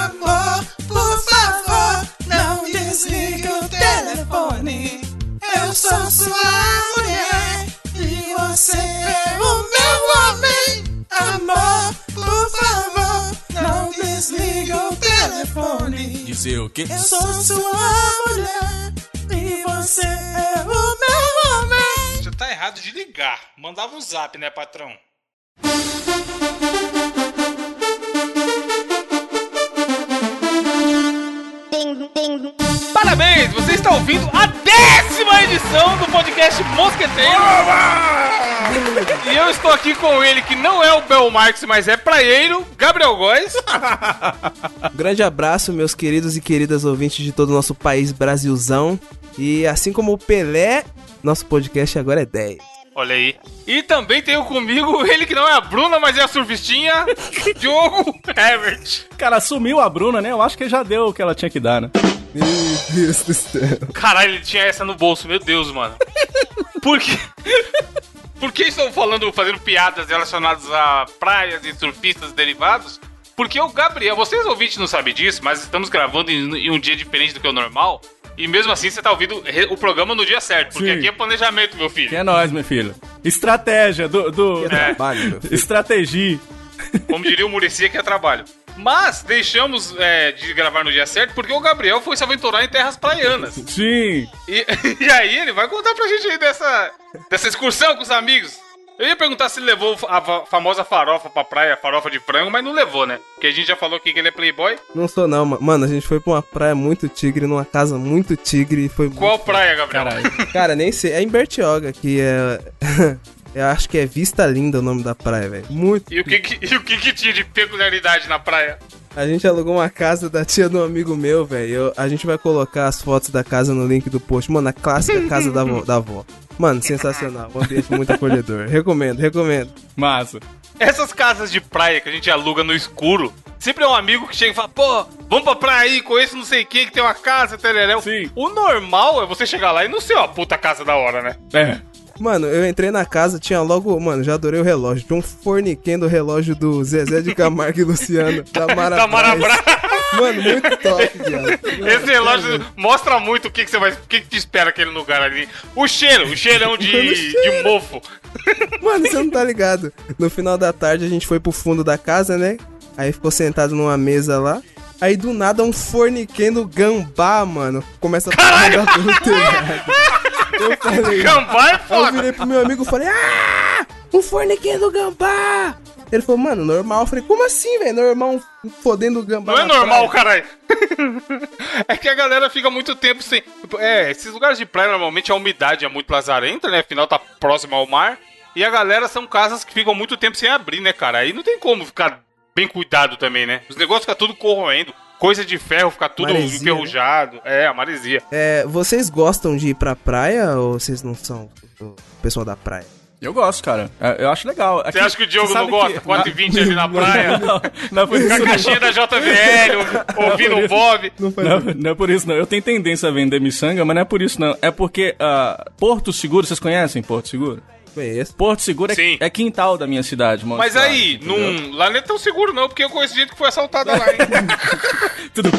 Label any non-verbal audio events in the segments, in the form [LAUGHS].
Amor, por favor, não desligue o telefone. Eu sou sua mulher e você é o meu homem. Amor, por favor, não desligue o telefone. Dizer o quê? Eu sou sua mulher e você é o meu homem. Você tá errado de ligar. Mandava um zap, né, patrão? Parabéns! Você está ouvindo a décima edição do podcast Mosqueteiro. E eu estou aqui com ele, que não é o Bel Marx, mas é praieiro, Gabriel Góes. [LAUGHS] Grande abraço, meus queridos e queridas ouvintes de todo o nosso país, Brasilzão. E assim como o Pelé, nosso podcast agora é 10. Olha aí. E também tenho comigo [LAUGHS] ele que não é a Bruna, mas é a surfistinha, [LAUGHS] Diogo Herbert. Cara, sumiu a Bruna, né? Eu acho que já deu o que ela tinha que dar, né? Meu Deus do céu. Caralho, ele tinha essa no bolso, meu Deus, mano. [LAUGHS] Por quê? Por que estou falando, fazendo piadas relacionadas a praias e surfistas derivados? Porque o Gabriel, vocês ouvintes não sabem disso, mas estamos gravando em, em um dia diferente do que o normal. E mesmo assim você tá ouvindo o programa no dia certo, porque Sim. aqui é planejamento, meu filho. Que é nós, meu filho. Estratégia do. do... Que trabalho, meu filho. Estratégia. Como diria o Murici, que é trabalho. Mas deixamos é, de gravar no dia certo porque o Gabriel foi se aventurar em terras praianas. Sim. E, [LAUGHS] e aí ele vai contar pra gente aí dessa, dessa excursão com os amigos. Eu ia perguntar se ele levou a fa- famosa farofa pra praia, farofa de frango, mas não levou, né? Porque a gente já falou aqui que ele é playboy. Não sou não, ma- mano. A gente foi pra uma praia muito tigre, numa casa muito tigre e foi Qual muito... praia, Gabriel? Caralho. [LAUGHS] Cara, nem sei. É em Bertioga, que é... [LAUGHS] Eu acho que é Vista Linda o nome da praia, velho. Muito. E o, que, que- e o que, que tinha de peculiaridade na praia? A gente alugou uma casa da tia de um amigo meu, velho. A gente vai colocar as fotos da casa no link do post. Mano, a clássica casa da avó. Da avó. Mano, sensacional. Um ambiente muito acolhedor. Recomendo, recomendo. Massa. Essas casas de praia que a gente aluga no escuro, sempre é um amigo que chega e fala, pô, vamos pra praia aí, conheço não sei quem que tem uma casa, tereréu. Sim. O normal é você chegar lá e não ser uma puta casa da hora, né? É. Mano, eu entrei na casa, tinha logo. Mano, já adorei o relógio. Tinha um forniquendo relógio do Zezé de Camargo e Luciano. Da Mara Da Braz. Marabra. Mano, muito top, [LAUGHS] viado. Esse relógio mostra muito o que, que você vai. O que, que te espera aquele lugar ali. O cheiro, o cheirão de, [LAUGHS] Mano, cheiro. de mofo. [LAUGHS] Mano, você não tá ligado. No final da tarde a gente foi pro fundo da casa, né? Aí ficou sentado numa mesa lá. Aí do nada um forniquendo gambá, mano. Começa a andar pelo telhado. Eu falei. [LAUGHS] Gambá é Aí eu foda. virei pro meu amigo e falei: Ah! Um forniquendo gambá! Ele falou, mano, normal. Eu falei, como assim, velho? Normal fodendo gambá. Não é normal, praia?" caralho. [LAUGHS] É que a galera fica muito tempo sem. É, esses lugares de praia normalmente a umidade é muito lazarenta, né? Afinal tá próximo ao mar. E a galera são casas que ficam muito tempo sem abrir, né, cara? Aí não tem como ficar bem cuidado também, né? Os negócios ficam tudo corroendo. Coisa de ferro fica tudo Maresia, enferrujado. É, a maresia. É, vocês gostam de ir pra praia ou vocês não são o pessoal da praia? Eu gosto, cara. É, Eu acho legal. Você acha que o Diogo não gosta? 4h20 ali na praia, [LAUGHS] Não, não por isso com a não. caixinha da JVL, ouvindo o Bob. Não Não, não é por isso, não. Eu tenho tendência a vender miçanga, mas não é por isso, não. É porque ah, Porto Seguro, vocês conhecem Porto Seguro? Conheço. Porto Seguro é, é quintal da minha cidade, mano. Mas aí, num, lá não é tão seguro não, porque eu conheço gente que foi assaltada lá, hein? [LAUGHS] Tudo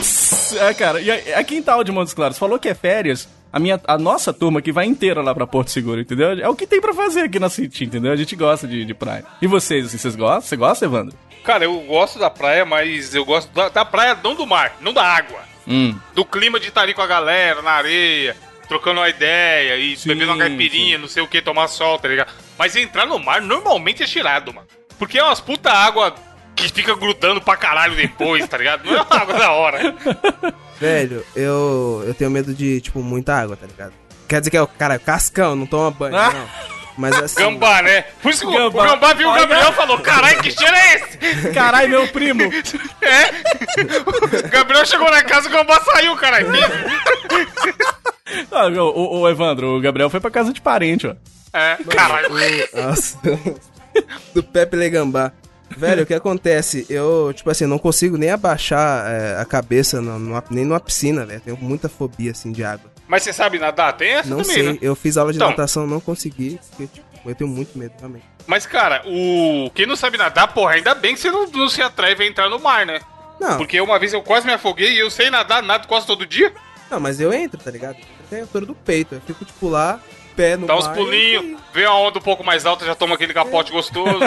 É, cara, e é, é quintal de Montes Claros. Falou que é férias. A, minha, a nossa turma que vai inteira lá pra Porto Seguro, entendeu? É o que tem pra fazer aqui na City, entendeu? A gente gosta de, de praia. E vocês, assim, vocês gostam? Você gosta, Evandro? Cara, eu gosto da praia, mas eu gosto da, da praia não do mar, não da água. Hum. Do clima de estar ali com a galera, na areia, trocando uma ideia e Sim, bebendo uma caipirinha, não sei o que, tomar sol, tá ligado? Mas entrar no mar normalmente é tirado, mano. Porque é umas puta água que fica grudando pra caralho depois, tá ligado? Não é uma água da hora. [LAUGHS] Velho, eu, eu tenho medo de, tipo, muita água, tá ligado? Quer dizer que é o cara, cascão, não toma banho, Ah. não. Mas assim. Gambá, né? Por isso que o- Gambá. o Gambá viu o. Gabriel e falou: caralho, que cheiro é esse? Caralho, meu primo! [LAUGHS] É? O Gabriel chegou na casa e o Gambá saiu, caralho. [LAUGHS] [LAUGHS] Ah, o, o- Evandro, o Gabriel foi pra casa de parente, ó. É, caralho. Nossa. [LAUGHS] Do Pepe Legambá. Velho, o que acontece? Eu, tipo assim, não consigo nem abaixar é, a cabeça no- numa- nem numa piscina, velho. Tenho muita fobia, assim, de água. Mas você sabe nadar? Tem essa Não também, sei, né? eu fiz aula de Então. natação, não consegui, porque, tipo, eu tenho muito medo, realmente. Mas, cara, o quem não sabe nadar, porra, ainda bem que você não, não se atreve a entrar no mar, né? Não, Porque uma vez eu quase me afoguei e eu sei nadar, nado quase todo dia. Não, mas eu entro, tá ligado? Eu tenho a altura do peito. Eu fico, tipo, lá, pé no Dá uns pulinhos, vê a onda um pouco mais alta, já toma aquele capote gostoso. [LAUGHS]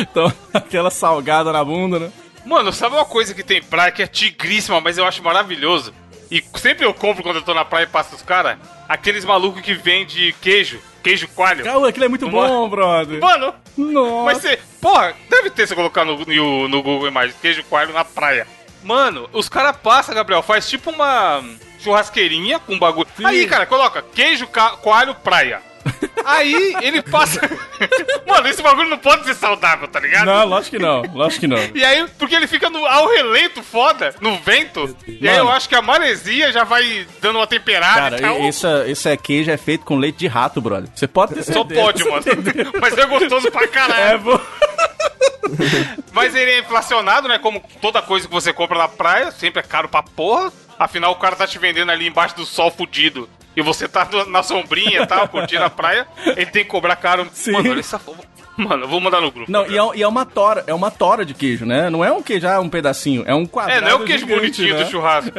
Então, aquela salgada na bunda, né? Mano, sabe uma coisa que tem praia que é tigríssima, mas eu acho maravilhoso? E sempre eu compro quando eu tô na praia e passo os caras? Aqueles malucos que vendem queijo, queijo coalho. Cara, aquilo é muito Uma- bom, brother. Mano, Nossa. mas você. Porra, deve ter se colocar no, no, no Google Imagens, queijo coalho na praia. Mano, os caras passam, Gabriel, faz tipo uma churrasqueirinha com bagulho. Sim. Aí, cara, coloca queijo coalho praia. Aí ele passa. [LAUGHS] Mano, esse bagulho não pode ser saudável, tá ligado? Não, lógico que não, lógico que não. E aí, porque ele fica no, ao relento, foda, no vento. E aí eu Mano. acho que a maresia já vai dando uma temperada Cara, e tal. isso, isso é queijo é feito com leite de rato, brother. Você pode ter Só certeza. pode, mano. Mas é gostoso pra É caralho. bom. Mas ele é inflacionado, né? Como toda coisa que você compra na praia, sempre é caro pra porra. Afinal, o cara tá te vendendo ali embaixo do sol fudido. E você tá na sombrinha e tal, curtindo a praia. Ele tem que cobrar caro. Sim. Mano, olha essa fofa. Mano, eu vou mandar no grupo. Não, e é, e é uma tora, é uma tora de queijo, né? Não é um queijo, ah, um pedacinho, é um quadrado É, não é o queijo gigante, bonitinho né? do churrasco.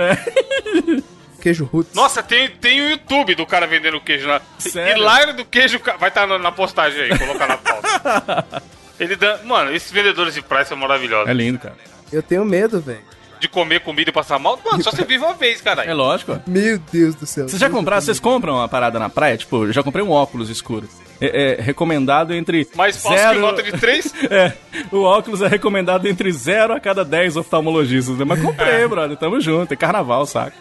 Queijo roots. Nossa, tem, tem o YouTube do cara vendendo queijo lá. Sério? Hilário do queijo. Vai estar na, na postagem aí, colocar na pauta. [LAUGHS] Ele dá. Mano, esses vendedores de praia são maravilhosos. É lindo, cara. Eu tenho medo, velho. De comer comida e passar mal. Mano, só você vive uma vez, É caralho. lógico. ó. Meu Deus do céu. Vocês já compraram, vocês compram uma parada na praia? Tipo, eu já comprei um óculos escuro. É, é recomendado entre Mais falso zero... que nota de 3. [LAUGHS] É, o óculos é recomendado entre 0 a cada 10 oftalmologistas, né? Mas É. comprei, brother, tamo junto, é carnaval, saca?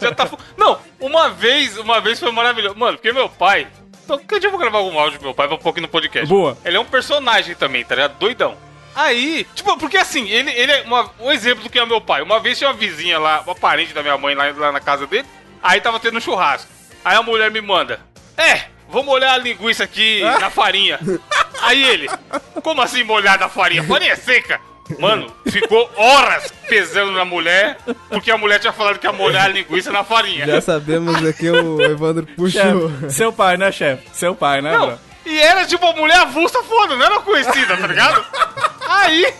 Já tá. Não, uma vez, uma vez foi maravilhoso. Mano, porque meu pai. Então, que dia eu vou gravar algum áudio do meu pai pra pôr aqui no podcast? Boa. Ele é um personagem também, tá ligado? Doidão. Aí, tipo, porque assim, ele, ele é uma- um exemplo do que é meu pai. Uma vez tinha uma vizinha lá, uma parente da minha mãe lá, lá na casa dele. Aí tava tendo um churrasco. Aí a mulher me manda: É, vou molhar a linguiça aqui na farinha. Aí ele: Como assim molhar na farinha? Farinha é seca. Mano, ficou horas pesando na mulher, porque a mulher tinha falado que ia molhar a linguiça na farinha. Já sabemos aqui o Evandro puxou. Chefe, seu pai, né, chefe? Seu pai, né, Não, bro? E era tipo uma mulher avulsa foda, não era conhecida, tá ligado? Aí,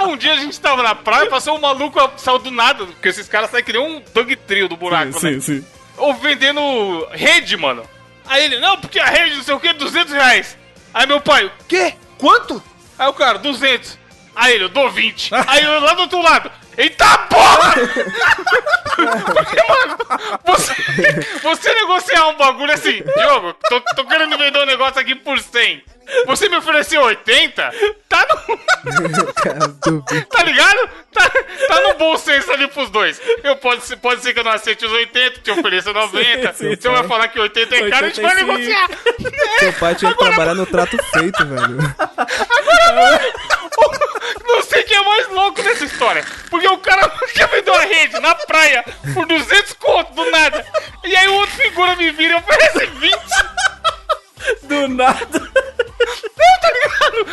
um dia a gente tava na praia, passou um maluco, saiu do nada, porque esses caras saem que nem um dog trio do buraco, sim, né? sim. Ou vendendo rede, mano. Aí ele, não, porque a rede, não sei o que, 200 reais. Aí meu pai, quê? Quanto? Aí o cara, 200. Aí ele, eu dou 20. Aí eu lá do outro lado, eita porra! Porque, mano, você, você negociar um bagulho assim, Diogo, tô, tô querendo vender um negócio aqui por 100. [LAUGHS] Você me ofereceu 80? Tá no. [LAUGHS] Tá ligado? Tá, tá no bom senso ali pros dois. Eu pode, ser- pode ser que eu não aceite os 80, te ofereça 90. [LAUGHS] Sim, sim, Você vai falar que 80 é caro, a gente vai 85. negociar. Seu pai tinha que trabalhar no trato feito, velho. Não sei quem é mais louco nessa história. Porque o cara quer vender uma rede na praia por 200 conto do nada. E aí o outro figura me vira e oferece 20. Do nada. Não, tá ligado?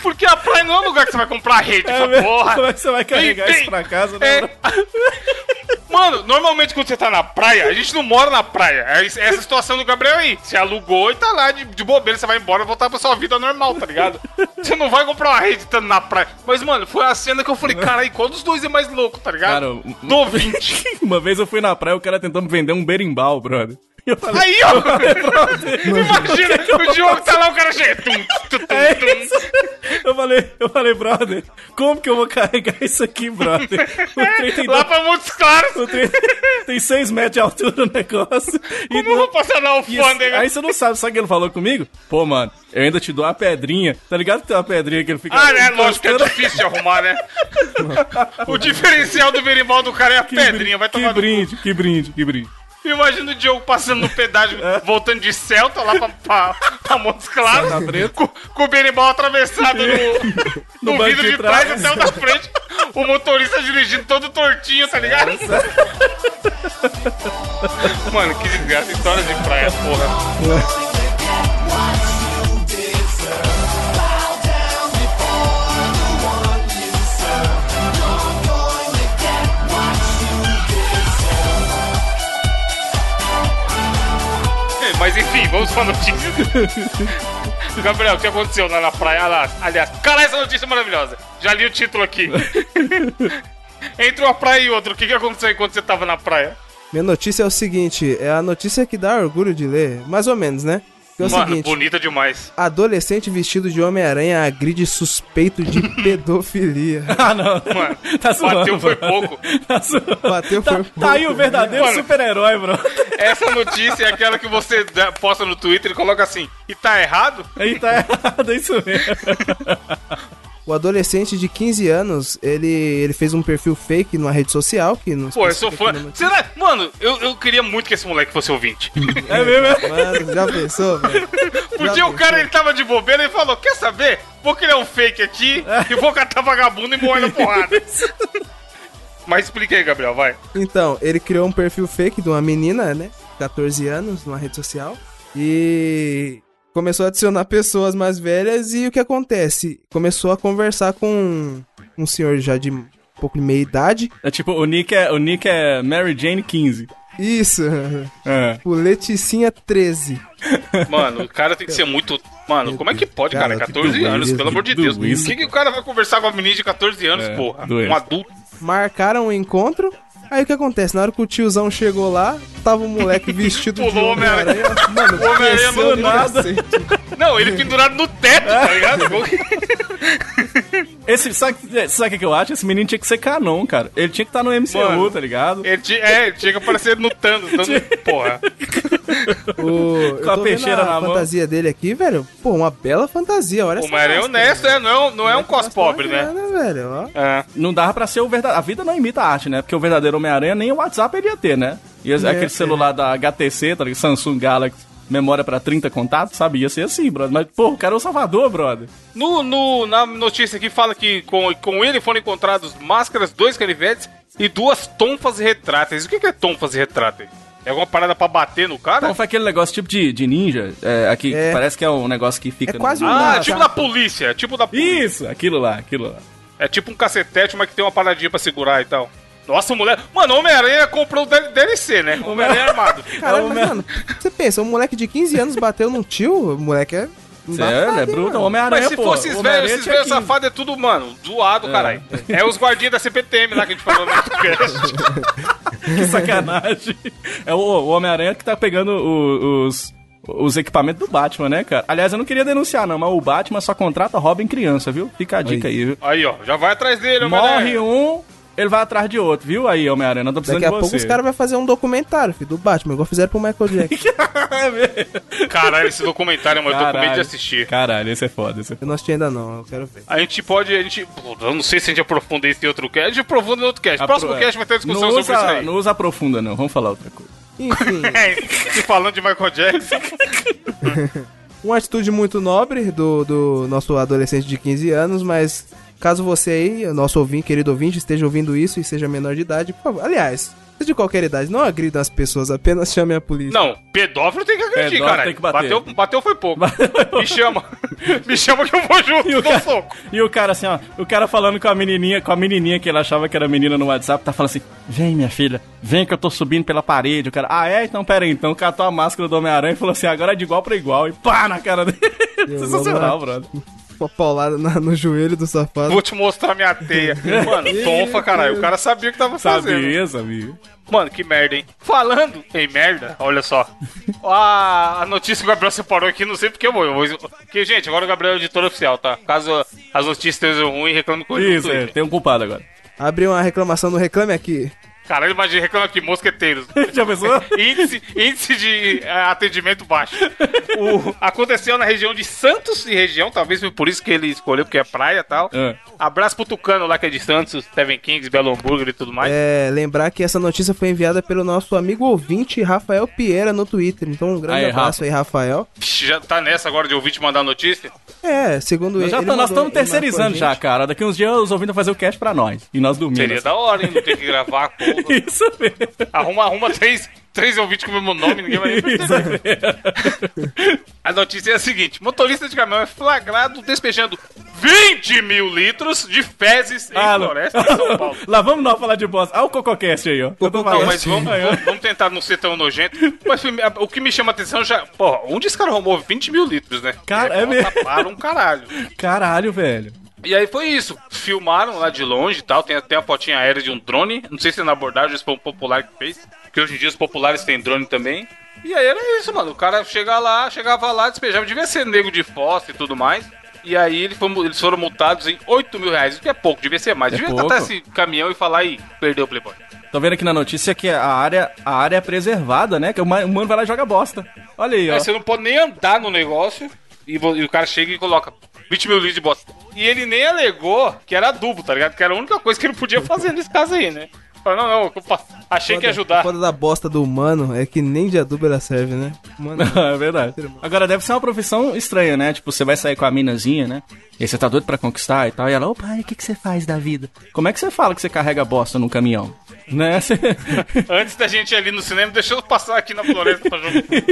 [LAUGHS] Porque, a praia não é um lugar que você vai comprar rede. É mesmo? porra. Como é que você vai carregar Vem, isso pra casa, né, É. bro? [LAUGHS] Mano, normalmente quando você tá na praia, a gente não mora na praia. É es- essa situação do Gabriel aí. Você alugou e tá lá de, de bobeira, você vai embora e voltar pra sua vida normal, tá ligado? [LAUGHS] Você não vai comprar uma rede estando na praia. Mas, mano, foi a cena que eu falei, cara, e qual dos dois é mais louco, tá ligado? Cara, Dou 20. Uma vez eu fui na praia, o cara tentou me vender um berimbau, brother. Eu falei, Aí, ó! Imagina, o Diogo tá lá, o cara chega. Tum, tum, tum, é tum. isso. Eu falei, eu falei, brother, como que eu vou carregar isso aqui, brother? Tem, Lá do- pra Montes Claros. tem seis metros de altura o negócio. Como eu vou passar na E assim, alfândega? aí você não sabe, sabe o que ele falou comigo? Pô, mano, eu ainda te dou uma pedrinha. Tá ligado que tem uma pedrinha que ele fica. Ah, né? Lógico que é difícil de arrumar, né? o diferencial do berimbau do cara é a Que pedrinha, vai que tomar no cu. brinde, que brinde, que brinde. Imagina o Diogo passando no pedágio, voltando de Celta lá pra, pra, pra Montes Claros, com, com o berimbau atravessado [LAUGHS] no, no, banco vidro de de trás trás. até o da frente, o motorista dirigindo todo tortinho, tá ligado? Mano, que desgraça, história de praia, porra. Mas enfim, vamos pra [LAUGHS] notícia. Gabriel, o que aconteceu lá na praia? Lá, aliás, cara, essa notícia é maravilhosa. Já li o título aqui. [LAUGHS] Entre uma praia e outra, o que, que aconteceu enquanto você tava na praia? Minha notícia é o seguinte, é a notícia que dá orgulho de ler, mais ou menos, né? Que é o Mano, seguinte, bonita demais. adolescente vestido de Homem-Aranha agride suspeito de [LAUGHS] pedofilia. Ah, não. Mano, Tá zoando, bateu foi bro. pouco. Tá, zoando. Bateu tá, foi tá aí o pouco. verdadeiro Mano. super-herói, bro. Essa notícia é aquela que você dá- posta no Twitter e coloca assim, e tá errado? Aí tá errado, é isso mesmo. [LAUGHS] O adolescente de 15 anos, ele, ele fez um perfil fake numa rede social que não Pô, eu sou fã. Será? Mano, eu, eu queria muito que esse moleque fosse ouvinte. [LAUGHS] É mesmo, é? Mano, já pensou, velho? [LAUGHS] Porque Já o cara ele tava de bobeira e falou: Quer saber? Vou criar um fake aqui e vou catar vagabundo e morrer na [LAUGHS] porrada. Mas explica aí, Gabriel, vai. Então, ele criou um perfil fake de uma menina, né? 14 anos, numa rede social. E começou a adicionar pessoas mais velhas. E o que acontece? Começou a conversar com um senhor já de um pouco de meia idade. É tipo, o nick é, o nick é Mary Jane 15. Isso, É. o Leticinha 13. Mano, o cara tem que ser muito. Mano, como é que pode, cara? Cara, que 14 anos, pelo amor de Deus. Por que, que o cara vai conversar com uma menina de 14 anos, É, porra? doido. Um adulto. Marcaram o encontro. Aí o que acontece? Na hora que o tiozão chegou lá, tava o moleque vestido [LAUGHS] de Pulou o Homem-Aranha. Mano, O Homem-Aranha do nada. Não, ele pendurado no teto, tá ligado? [LAUGHS] Esse, sabe sabe o que eu acho? Esse menino tinha que ser canon, cara. Ele tinha que estar no MCU, Mano. tá ligado? Ele tinha, é, ele tinha que aparecer no Thanos, [LAUGHS] dando porra. O, eu Com a peixeira na mão. fantasia dele aqui, velho. Pô, uma bela fantasia, olha O essa Homem-Aranha é honesto, velho. é, não é, um- não é um cos pobre, né? Grana, velho, ó. É. Não dava pra ser o verdadeiro. A vida não imita a arte, né? Porque o verdadeiro Homem-Aranha nem o WhatsApp ele ia ter, né? E É, aquele celular da HTC, tá ligado? Samsung Galaxy, memória pra 30 contatos, sabe? Ia ser assim, brother. Mas, pô, o cara é o Salvador, brother. No, no- na notícia aqui fala que com, com ele foram encontrados máscaras, dois canivetes e duas tonfas retráteis. O que, que é tonfas retráteis? É alguma parada pra bater no cara? Então foi aquele negócio tipo de, de ninja, é, aqui, É. parece que é um negócio que fica. É quase no... um- Ah, tipo da polícia, tipo da polícia. Isso, aquilo lá, aquilo lá. É tipo um cacetete, mas que tem uma paradinha pra segurar e tal. Nossa, mulher. Mano, o Homem-Aranha comprou o DL- DLC, né? O Homem-Aranha armado. [LAUGHS] Caralho, É o mano, você pensa, um moleque de 15 anos bateu num tio, o moleque é. Sério, é embaçado, bruto, o mano? Homem-Aranha, Mas se pô. fosse o esses velhos, esses safados é tudo, mano, zoado, caralho. É os guardinhas da CPTM lá que a gente falou no podcast. [LAUGHS] Que sacanagem. É o, o Homem-Aranha que tá pegando o- os, os equipamentos do Batman, né, cara? Aliás, eu não queria denunciar, não, mas o Batman só contrata Robin criança, viu? Fica a dica aí, viu? Aí, ó, já vai atrás dele, Morre um, ele vai atrás de outro, viu? Aí, Homem-Aranha, não tô precisando Daqui a de pouco os caras vão fazer um documentário, filho, do Batman, igual fizeram pro Michael Jackson. [LAUGHS] Caralho, esse documentário, mano, eu tô com medo de assistir. Caralho, esse é foda, esse é eu não assisti ainda não, eu quero ver. A gente pode, a gente, pô, eu não sei se a gente aprofunda isso em outro cast, a gente aprofunda em outro cast. Próximo Apro- cast vai ter discussão não sobre usa, isso aí. Não usa aprofunda, não. Vamos falar outra coisa. Enfim, [LAUGHS] É, e falando de Michael Jackson, [LAUGHS] uma atitude muito nobre do, do nosso adolescente de 15 anos, mas caso você aí, nosso ouvinte, querido ouvinte, esteja ouvindo isso e seja menor de idade, por favor, aliás, seja de qualquer idade, não agrida as pessoas, apenas [LAUGHS] chame a polícia. não, pedófilo tem que agredir, cara. tem que bater. Bateu, bateu foi pouco. [LAUGHS] Me chama. [LAUGHS] Me chama que eu vou junto, E o, cara, soco. e o cara assim, ó, o cara falando com a menininha, com a menininha que ele achava que era menina no WhatsApp, tá falando assim: "Vem, minha filha, vem que eu tô subindo pela parede". O cara: "Ah, é? Então pera aí". Então catou a máscara do Homem-Aranha e falou assim: "Agora é de igual pra igual". E pá na cara dele. Sensacional, brother. Uma paulada na- no joelho do safado. Vou te mostrar minha teia. [LAUGHS] Mano, tonfa, caralho. O cara sabia o que tava fazendo. Sabia, sabia. Mano, que merda, hein? Falando em merda, olha só. [LAUGHS] A, a notícia que o Gabriel separou aqui, não sei porque eu vou. Eu vou porque, gente, agora o Gabriel é o editor oficial, tá? Caso as notícias estejam ruins, reclame com ele Isso, é, tem um culpado agora. Abriu uma reclamação no Reclame Aqui. Caralho, imagina, reclama aqui, mosqueteiros. [LAUGHS] Já pensou? índice, índice de eh, atendimento baixo. O- aconteceu na região de Santos e região, talvez por isso que ele escolheu, porque é praia e tal. É. Abraço pro Tucano lá que é de Santos, Steven Kings, Belo Hambúrguer e tudo mais. É, lembrar que essa notícia foi enviada pelo nosso amigo ouvinte Rafael Pieira no Twitter. Então, um grande Aí, abraço aí, Rafael. Já tá nessa agora de ouvir te mandar notícia? É, segundo Nós ele. já ele tá- nós estamos ele marcou a terceirizando já, cara. Daqui uns dias os ouvintes vão fazer o cast pra nós. E nós dormimos. Seria da hora, hein? Não ter que gravar, porra. [LAUGHS] Isso mesmo. Arruma, arruma três, três ouvintes com o mesmo nome, ninguém vai nem perceber. A notícia é a seguinte: motorista de caminhão é flagrado despejando 20 mil litros de fezes em Ah, floresta de São Paulo. Lá vamos nós falar de bosta. Ah, o Cococast aí, ó. Não, mas vamos, vamos, vamos tentar não ser tão nojento. Mas o que me chama a atenção já. Porra, onde esse cara arrumou 20 mil litros, né? Cara, é mesmo. Para um caralho. Caralho, velho. E aí foi isso. filmaram lá de longe e tal. Tem até a fotinha aérea de um drone. Não sei se é na abordagem, se foi um popular que fez. Porque hoje em dia os populares têm drone também. E aí era isso, mano. O cara chega lá, chegava lá, despejava. Devia ser nego de fossa e tudo mais. E aí ele foi- eles foram multados em 8 mil reais. Isso que é pouco, devia ser mais. É devia pouco. tratar esse caminhão e falar aí, perdeu o Playboy. Tô vendo aqui na notícia que a área, a área é preservada, né? Que o ma- o mano vai lá e joga bosta. Olha aí, ó. É, você não pode nem andar no negócio e, e o cara chega e coloca 20 mil litros de bosta. E ele nem alegou que era adubo, tá ligado? Que era a única coisa que ele podia fazer nesse caso aí, né? Falou, não, não, eu pa- achei que ia ajudar. Foda da bosta do humano é que nem de adubo ela serve, né? Mano, [LAUGHS] é verdade. Agora deve ser uma profissão estranha, né? Tipo, você vai sair com a minazinha, né? E aí você tá doido pra conquistar e tal. E ela, ô pai, o que, que você faz da vida? Como é que você fala que você carrega bosta num caminhão? Né? [LAUGHS] Antes da gente ir ali no cinema, deixa eu passar aqui na floresta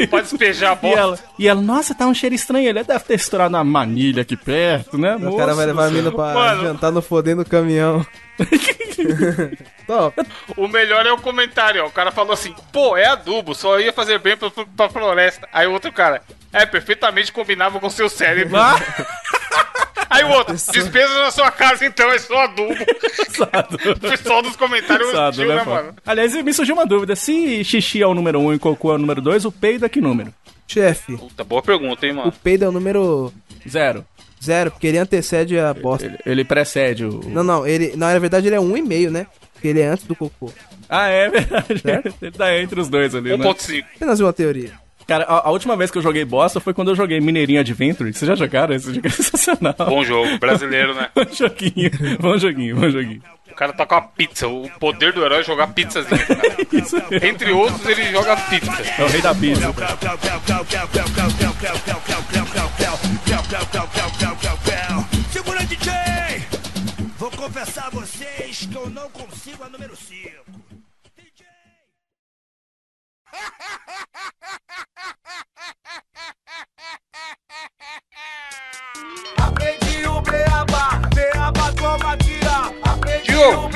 pra despejar a e, bosta. ela, e ela, nossa, tá um cheiro estranho. Ele deve ter estourado uma manilha aqui perto, né? o cara vai levar a mina pra Mano. jantar no fodendo caminhão. [LAUGHS] Top. O melhor é o comentário, ó. O cara falou assim, pô, é adubo, só ia fazer bem pra, pra floresta. Aí o outro cara, é, perfeitamente combinava com seu cérebro. [LAUGHS] Aí o outro, despesa na sua casa então, é só adubo. o pessoal [LAUGHS] dos comentários tio, né, né, mano? Aliás, me surgiu uma dúvida. Se xixi é o número 1 um e cocô é o número 2, o peido é que número? Chefe, Puta, boa pergunta, hein, o mano. peido é o número Zero. zero, porque ele antecede a bosta. Ele, ele precede o... Não, não, ele. Não, na verdade ele é um e meio, né? Porque ele é antes do cocô. Ah, é verdade. [LAUGHS] Ele tá entre os dois ali, né? 1.5. Apenas uma teoria. Cara, a, a última vez que eu joguei bosta foi quando eu joguei Mineirinho Adventure. Vocês já jogaram? Esse jogo é [LAUGHS] sensacional. Bom jogo, brasileiro, né? [LAUGHS] Bom joguinho, bom joguinho, bom joguinho. O cara tá com a pizza. O poder do herói é jogar pizzazinha. [LAUGHS] Entre outros, ele joga pizza. É o rei da pizza. Segura DJ! Vou confessar a vocês que eu não consigo a número 5.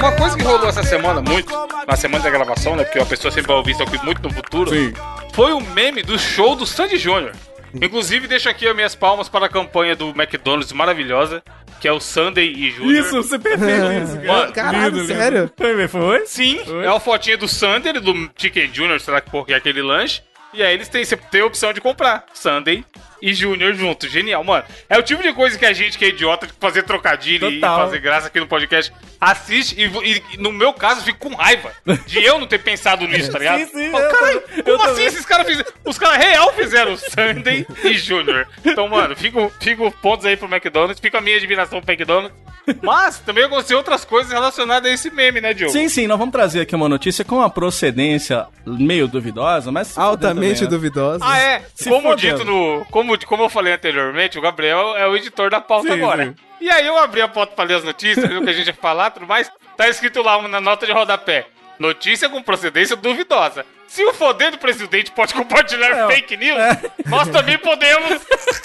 Uma coisa que rolou essa semana muito, na semana da gravação, né? Porque a pessoa sempre vai ouvir isso aqui muito no futuro. Sim. Foi o meme do show do Sandy Júnior. Inclusive, deixo aqui as minhas palmas para a campanha do McDonald's maravilhosa, que é o Sunday e Júnior. Isso, você perfeito isso, cara. Mano, Caralho, sério? Foi, foi? Sim, Oi? é a fotinha do Sunday e do Chicken Junior, sei lá que porra que é aquele lanche. E aí eles têm, você tem a opção de comprar Sunday e Junior junto. Genial, mano. É o tipo de coisa que a gente que é idiota de fazer trocadilho Total. e fazer graça aqui no podcast assiste e, e- no meu caso fico com raiva de eu não ter pensado nisso, tá [LAUGHS] ligado? Sim, sim, eu Caralho, como Eu assim também. esses caras fizeram? Os caras real fizeram Sunday e Junior. Então, mano, fico, fico pontos aí pro McDonald's, fica a minha admiração pro McDonald's. Mas também aconteceu outras coisas relacionadas a esse meme, né, Diogo? Sim, sim, nós vamos trazer aqui uma notícia com uma procedência meio duvidosa, mas... Altamente também, né? duvidosa. Ah, é. Se como dito no. Como, como eu falei anteriormente, o Gabriel é o editor da pauta Sim, agora. sim. E aí eu abri a pauta pra ler as notícias, viu o que a gente ia falar, tudo mais. Tá escrito lá na nota de rodapé. Notícia com procedência duvidosa. Se o fodendo presidente pode compartilhar É, fake news, nós também podemos.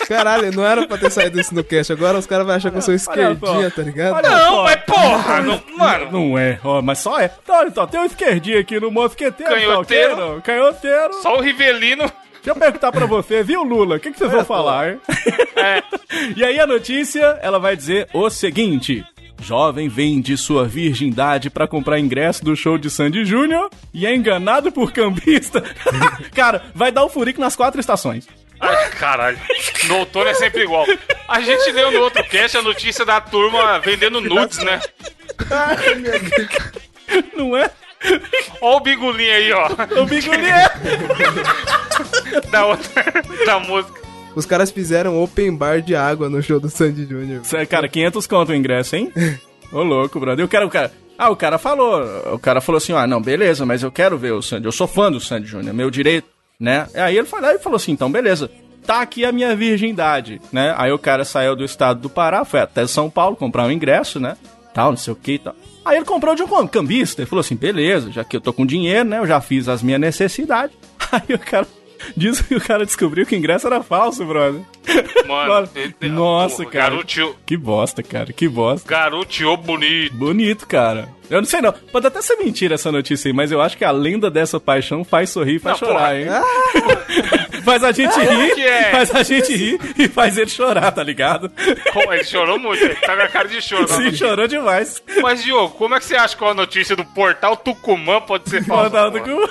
Caralho, não era pra ter saído isso no cast. Agora os caras vão achar que eu sou esquerdinha, tá ligado? Olha Não, mas porra, não, mano. Não é, ó, mas só é. Então, então, tem um esquerdinho aqui no mosqueteiro, Canhoteiro. tá? Canhoteiro. Só o Rivelino. Deixa eu perguntar pra você, viu, Lula? O que, que vocês vão falar, hein? É. E aí a notícia, ela vai dizer o seguinte. Jovem vende sua virgindade pra comprar ingresso do show de Sandy Júnior e é enganado por cambista. [LAUGHS] Cara, vai dar o furico nas quatro estações. Ai, caralho. No outono é sempre igual. A gente leu no outro cast a notícia da turma vendendo nudes, né? Não é? Ó o bigulinho aí, ó. O bigolinho é... [LAUGHS] Da outra. Da música. Os caras fizeram open bar de água no show do Sandy Júnior. Cê- Cara, 500 conto o ingresso, hein? Ô, louco, brother. Eu quero o cara... Ah, o cara falou. O cara falou assim: ah, não, beleza, mas eu quero ver o Sandy. Eu sou fã do Sandy Júnior, meu direito, né? Aí ele falou, aí falou assim: então, beleza. Tá aqui a minha virgindade, né? Aí o cara saiu do estado do Pará, foi até São Paulo comprar um ingresso, né? Tal, não sei o que e tal. Aí ele comprou de um cambista. Ele falou assim: beleza, já que eu tô com dinheiro, né? Eu já fiz as minhas necessidades. [LAUGHS] Aí o cara Diz que o cara descobriu que o ingresso era falso, brother. Mano, ele- nossa, porra, cara. Garoteou, Que bosta, cara, que bosta. garoteou bonito. Bonito, cara. Eu não sei não. Pode até ser mentira essa notícia aí, mas eu acho que a lenda dessa paixão faz sorrir e faz Não, chorar, porra. hein? [LAUGHS] faz a gente rir, é? faz a gente rir e faz ele chorar, tá ligado? Como ele chorou muito, ele tá com a cara de choro. Sim, notícia. chorou demais. Mas, Diogo, como é que você acha que a notícia do portal Tucumã pode ser falsa? Porra? [LAUGHS] com-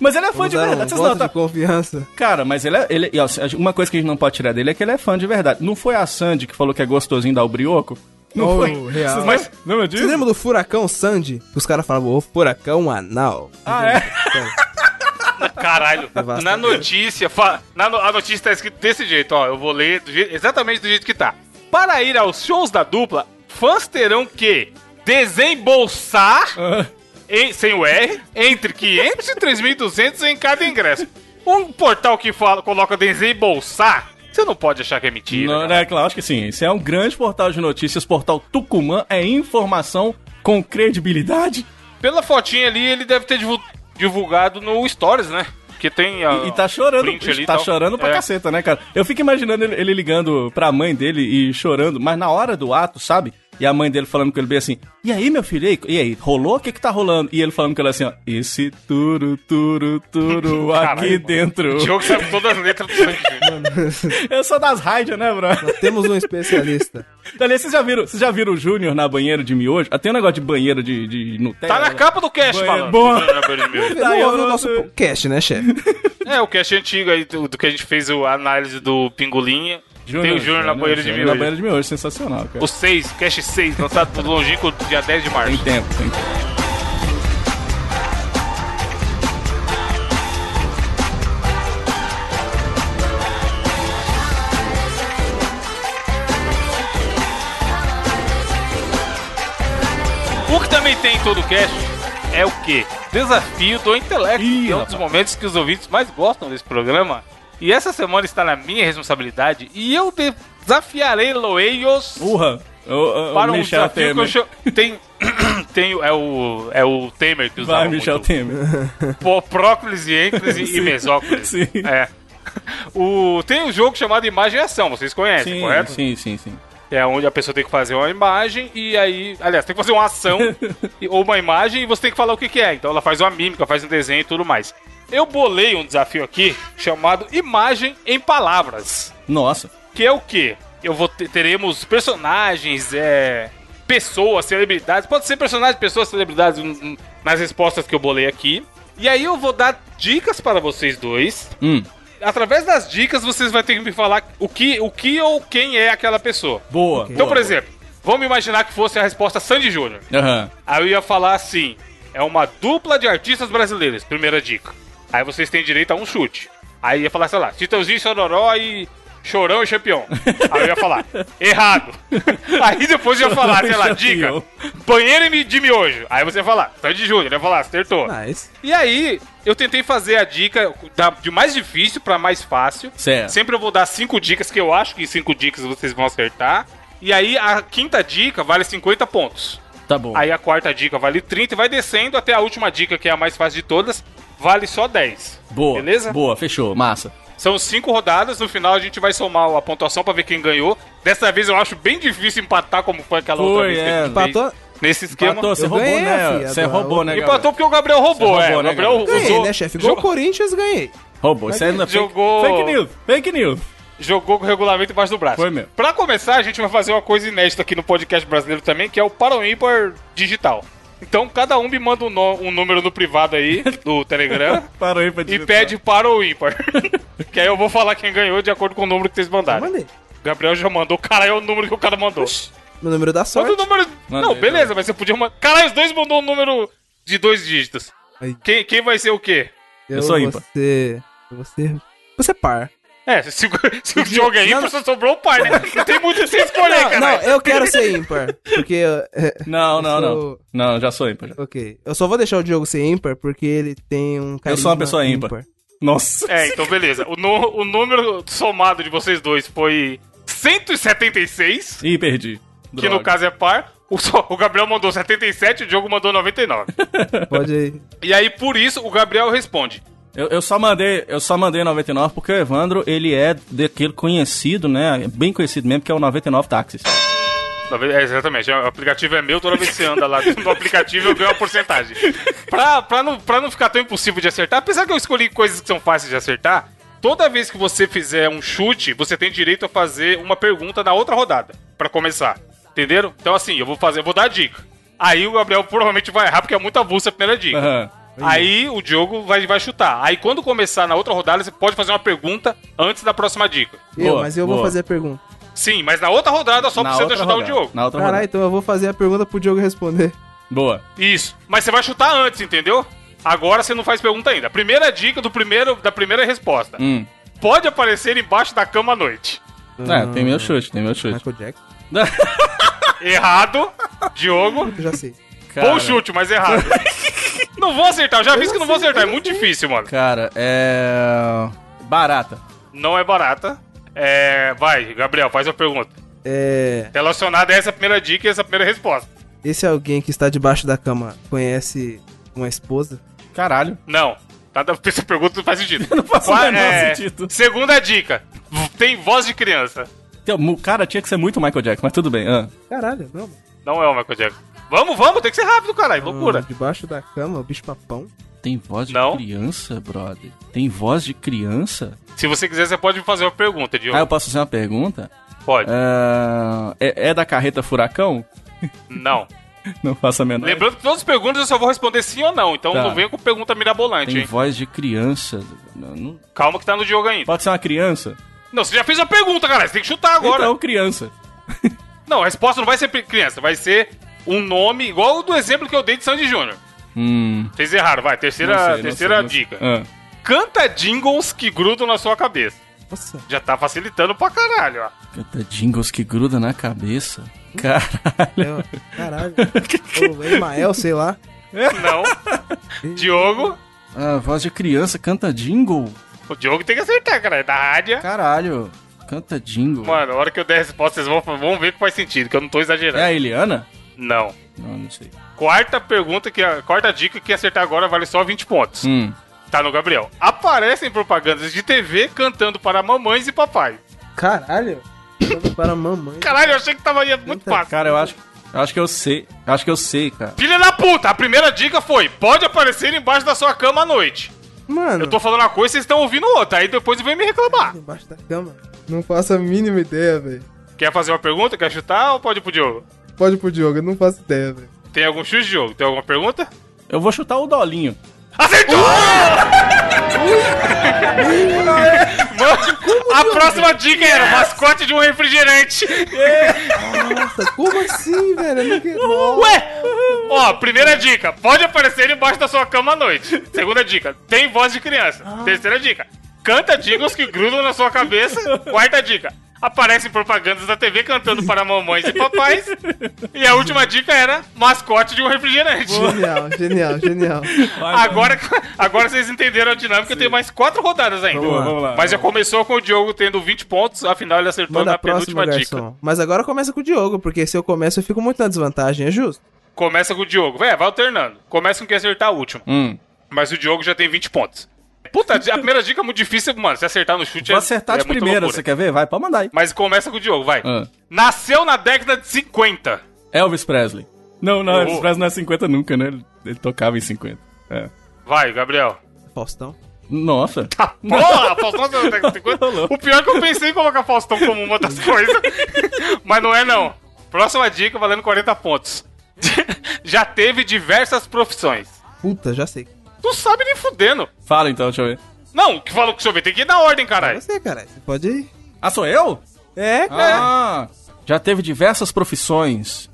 mas ele é fã Vamos de verdade, um voto não, de confiança. Cara, mas ele é. Ele, e, ó, uma coisa que a gente não pode tirar dele é que ele é fã de verdade. Não foi a Sandy que falou que é gostosinho dar o brioco? Não Oh, foi. real. Vocês Mas, disso? Você lembra do furacão Sandy? Os caras falavam, ô, furacão anal. Ah, é? [LAUGHS] Caralho, na notícia, na no- a notícia tá escrito desse jeito, ó. Eu vou ler do jeito- exatamente do jeito que tá. Para ir aos shows da dupla, fãs terão que desembolsar, Ah, em- sem o R, entre 500 e 3.200 em cada ingresso. Um portal que fala, coloca desembolsar, você não pode achar que é mentira. Não, né, claro, acho que sim. Esse é um grande portal de notícias, portal Tucumã, é informação com credibilidade. Pela fotinha ali, ele deve ter divu- divulgado no Stories, né? Que tem a, E tá chorando, ali e tá tal. chorando pra É. caceta, né, cara? Eu fico imaginando ele, ele ligando pra mãe dele e chorando, mas na hora do ato, sabe? E a mãe dele falando com ele bem assim, e aí, meu filho, e aí, e aí, rolou? O que que tá rolando? E ele falando com ele assim, ó, esse turo, turo, turo [LAUGHS] aqui Caralho, mano. dentro. O Diogo sabe todas as letras do Sandy. [LAUGHS] Eu sou das rádios, né, bro? Temos um especialista. [LAUGHS] Aliás, vocês já viram, vocês já viram o Júnior na banheira de miojo? Ah, Tem um negócio de banheiro de, de Nutella. Tá na capa do cast, falando. bom. Tá, eu o nosso podcast, né, chefe? É, o cast antigo aí, do, do que a gente fez a análise do Pingolinha. Tem o Júnior na banheira de Júnior Na banheira de miojo, sensacional, cara. O 6, cast 6, lançado do longínquo dia 10 de março. Tem tempo, tem tempo. O que também tem em todo o cast é o quê? Desafio do intelecto. Ih, é um dos momentos que os ouvintes mais gostam desse programa. E essa semana está na minha responsabilidade e eu desafiarei Loeios Urra! O, o, para o um Michel desafio que eu Temer. Tem... [COUGHS] tem... É o... É o Temer que usava Vai, Michel muito. Temer. Pô, e ênclis [LAUGHS] e Sim. mesóclis. Sim. É. O, tem um jogo chamado Imagem e Ação, vocês conhecem, Sim, correto? sim, sim, sim. É onde a pessoa tem que fazer uma imagem e aí. Aliás, tem que fazer uma ação [LAUGHS] ou uma imagem e você tem que falar o que, que é. Então ela faz uma mímica, faz um desenho e tudo mais. Eu bolei um desafio aqui chamado Imagem em Palavras. Nossa. Que é o quê? Eu vou ter, teremos personagens, é. Pessoas, celebridades. Pode ser personagens, pessoas, celebridades nas respostas que eu bolei aqui. E aí eu vou dar dicas para vocês dois. Hum, Através das dicas, vocês vão ter que me falar o que, o que ou quem é aquela pessoa. boa. Então, por exemplo, vamos imaginar que fosse a resposta Sandy Júnior. Aham. Aí eu ia falar assim: é uma dupla de artistas brasileiros, primeira dica. Aí vocês têm direito a um chute. Aí ia falar, sei lá, Titãozinho, Sororó e Chorão e Champion. Aí eu ia falar, [LAUGHS] errado. Aí depois eu ia falar, sei lá, dica, banheiro de miojo. Aí você ia falar, Sandy Júnior, ia falar, acertou. Nice. E aí, eu tentei fazer a dica da- de mais difícil pra mais fácil. Certo. Sempre eu vou dar cinco dicas, que eu acho que cinco dicas vocês vão acertar. E aí, a quinta dica vale 50 pontos. Tá bom. Aí a quarta dica vale 30 e vai descendo até a última dica, que é a mais fácil de todas, vale só 10. boa. Beleza? Boa, fechou. Massa. São cinco rodadas, no final a gente vai somar a pontuação pra ver quem ganhou. Dessa vez eu acho bem difícil empatar como foi aquela outra Foi, vez que a é. Empatou? nesse esquema. Empatou, você roubou, ganhei, né? Você roubou, né, Empatou Gabriel? porque o Gabriel roubou, é. roubou, o né, Gabriel? Ganhei, usou, né, chefe? Igual o Corinthians, ganhei. Roubou. Isso aí não é fake, Jogou- fake news. Fake news. jogou com o regulamento embaixo do braço. Foi mesmo. Pra começar, a gente vai fazer uma coisa inédita aqui no podcast brasileiro também, que é o Para o Ímpar digital. Então, cada um me manda um, no- um número no privado aí, do Telegram, Parou aí pra e digitar. pede para o ímpar. [LAUGHS] que aí eu vou falar quem ganhou de acordo com o número que vocês mandaram. Mandei. Gabriel já mandou, caralho, é o número que o cara mandou. Meu número da Manda sorte. o número. Mandei, Não, beleza, mas você podia mandar. Caralho, os dois mandou um número de dois dígitos. Quem, quem vai ser o quê? Eu sou ímpar. Você... Você... Você é par. É, se, se o jogo é Não, ímpar, só sobrou um par, né? Não tem muito o que você escolher, Não, cara. não, eu quero ser ímpar. Porque... é, Não, Eu não, não. sou- Não, já sou ímpar. já. ok. Eu só vou deixar o Diogo ser ímpar porque ele tem um carisma sou uma pessoa ímpar. Nossa. É, então beleza. O, nu- o número somado de vocês dois foi 176, Ih, perdi. que Droga. no caso é par. O, o Gabriel mandou 77 e o Diogo mandou 99. Pode aí. E aí, por isso, o Gabriel responde: Eu, eu só mandei, eu só mandei 99 porque o Evandro, ele é daquele conhecido, né? Bem conhecido mesmo, que é o 99 Táxis. É, exatamente, o aplicativo é meu, toda vez que você anda lá no aplicativo eu ganho uma porcentagem. Pra, pra, não, pra não ficar tão impossível de acertar, apesar que eu escolhi coisas que são fáceis de acertar, toda vez que você fizer um chute, você tem direito a fazer uma pergunta na outra rodada, pra começar. Entenderam? Então assim, eu vou fazer, eu vou dar a dica. Aí o Gabriel provavelmente vai errar porque é muito avulsa a primeira dica. Aham. Aí o Diogo vai, vai chutar. Aí quando começar na outra rodada, você pode fazer uma pergunta antes da próxima dica. Eu, Boa, mas eu vou boa. fazer a pergunta. Sim, mas na outra rodada só Na precisa ajudar o rodada, Diogo. Na outra Caralho, rodada. então eu vou fazer a pergunta pro Diogo responder. Boa. Isso. Mas você vai chutar antes, entendeu? Agora você não faz pergunta ainda. Primeira dica do primeiro, da primeira resposta. Hum. Pode aparecer embaixo da cama à noite. É, tem meu chute, tem meu chute. Michael Jackson. [LAUGHS] Errado. Diogo. Eu já sei. Cara, Bom chute, mas errado. [LAUGHS] não vou acertar. Eu já vi que não vou acertar. É muito difícil, mano. Cara, é. Barata. Não é barata. É. Vai, Gabriel, faz a pergunta. É. Relacionada a essa primeira dica e essa primeira resposta. Esse alguém que está debaixo da cama conhece uma esposa? Caralho. Não. Nada, essa pergunta não faz sentido. [LAUGHS] Não faz o Qua- menor é, sentido. Segunda dica. Tem voz de criança. Cara, tinha que ser muito Michael Jackson, mas tudo bem. ah. Caralho, não. Não é o Michael Jackson. Vamos, vamos, tem que ser rápido, caralho. Loucura. Ah, debaixo da cama, o bicho papão. Tem voz de Não. criança, brother? Tem voz de criança? Se você quiser, você pode me fazer uma pergunta, Diogo. Ah, eu posso fazer uma pergunta? Pode. Ah, é, é da carreta Furacão? Não. [LAUGHS] Não faço a menor. Lembrando que todas as perguntas eu só vou responder sim ou não. Então Tá. não venha com pergunta mirabolante, Tem hein? voz de criança. Não- não- Calma que tá no Diogo ainda. Pode ser uma criança? Não, você já fez a pergunta, cara. Você tem que chutar agora. Então, criança. Não, a resposta não vai ser criança. Vai ser um nome igual o do exemplo que eu dei de Sandy Júnior. Hum. Vocês erraram, vai. Terceira, sei, não terceira sei, não sei. dica. Ah. Canta jingles que grudam na sua cabeça. Nossa. Já tá facilitando pra caralho, ó. Canta jingles que gruda na cabeça. Caralho. É, caralho. o Emael, sei lá. Não. Diogo. Ah, voz de criança, canta jingle. O Diogo tem que acertar, cara. É da rádio. Caralho. Canta jingle. Mano, a hora que eu der a resposta, vocês vão, vão ver que faz sentido, que eu não tô exagerando. É a Eliana? Não. Não, não sei. Quarta pergunta, que a quarta dica que acertar agora vale só 20 pontos. Hum. Tá no Gabriel. Aparecem propagandas de TV cantando para mamães e papai. Caralho. Cantando para mamãe. Caralho, eu achei que tava ia muito Eita, fácil. Cara, eu acho, eu acho que eu sei. Eu acho que eu sei, cara. Filha da puta, a primeira dica foi: pode aparecer embaixo da sua cama à noite. Mano. Eu tô falando uma coisa, vocês estão ouvindo outra. Aí depois vem me reclamar. Debaixo da cama. Não faço a mínima ideia, velho. Quer fazer uma pergunta? Quer chutar ou pode ir pro Diogo? Pode ir pro Diogo, eu não faço ideia, velho. Tem algum chute, Diogo? Tem alguma pergunta? Eu vou chutar o Dolinho. Acertou! Mano, a próxima dica era mascote de um refrigerante. Nossa, como assim, velho? Ué! Ó, primeira dica, pode aparecer embaixo da sua cama à noite. Segunda dica, tem voz de criança. Terceira dica, canta jingles que grudam na sua cabeça. Quarta dica, aparecem propagandas da TV cantando para mamães e papais. E a última dica era mascote de um refrigerante. Genial, genial, genial. Agora, agora vocês entenderam a dinâmica, tem mais quatro rodadas ainda. Vamos lá. Vamos lá. Mas já começou com o Diogo tendo 20 pontos, afinal ele acertou Manda na a próxima, penúltima dica. garçom. Mas agora começa com o Diogo, porque se eu começo eu fico muito na desvantagem, é justo? Começa com o Diogo. Véi, vai alternando. Começa com quem acertar a última. Hum. Mas o Diogo já tem 20 pontos. Puta, a primeira dica é muito difícil, mano. Se acertar no chute Vou é, acertar é de muita primeira, loucura. você quer ver? Vai, pode mandar aí. Mas começa com o Diogo, vai. Ah. Nasceu na década de 50. Elvis Presley. Não, não, Oh. Elvis Presley não é 50 nunca, né? Ele, ele tocava em 50. É. Vai, Gabriel. Faustão. Nossa. Ah, porra, Faustão da década de [LAUGHS] 50. O pior é que eu pensei em colocar Faustão como uma das [LAUGHS] coisas. Mas não é, não. Próxima dica, valendo 40 pontos. [LAUGHS] Já teve diversas profissões. Puta, já sei. Tu sabe nem fudendo. Fala então, deixa eu ver. Não, que falou que deixa eu ver, tem que ir na ordem, caralho. Você, caralho. Você pode ir. Ah, sou eu? É, Ah, já teve diversas profissões.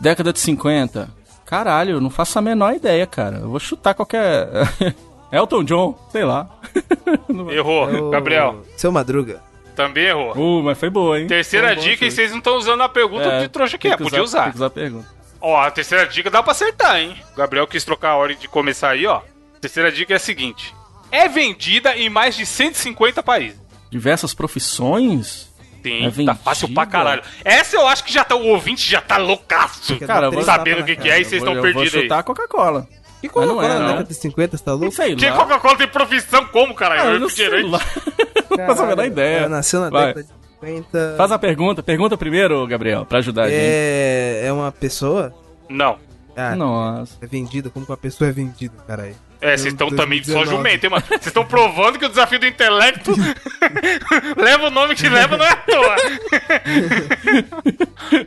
Década de 50. Caralho, eu não faço a menor ideia, cara. Eu vou chutar qualquer. [LAUGHS] Elton John, sei lá. [LAUGHS] Errou, É o- Gabriel. Seu Madruga. Também errou. Uh, mas foi boa, hein? Terceira Foi um bom dica e vocês não estão usando a pergunta É, de trouxa que tem é, podia Tem usar. que usar a pergunta. Ó, a terceira dica dá pra acertar, hein? O Gabriel quis trocar a ordem de começar aí, ó. Terceira dica é a seguinte: é vendida em mais de 150 países. Diversas profissões? Sim, É tá fácil pra caralho. Essa eu acho que já tá, o ouvinte já tá loucaço. Cara, eu vou- Sabendo o que que é e vocês Eu vou- estão perdidos Eu vou aí. chutar a Coca-Cola. Que Coca-Cola é, na não. década de 50, você tá Não louco? sei Que lá. Coca-Cola tem profissão como, caralho? Ah, eu não sei lá. [LAUGHS] Não faço a menor ideia. Nasceu na Vai. década de 50. Faz a pergunta. Pergunta primeiro, Gabriel, pra ajudar a gente. É, é uma pessoa? Não. Ah, Nossa. é vendida? Como que uma pessoa é vendida, caralho? É, vocês estão também só 2019. jumento, hein, mano? Vocês estão provando que o desafio do intelecto [LAUGHS] leva o nome que leva, não é à toa.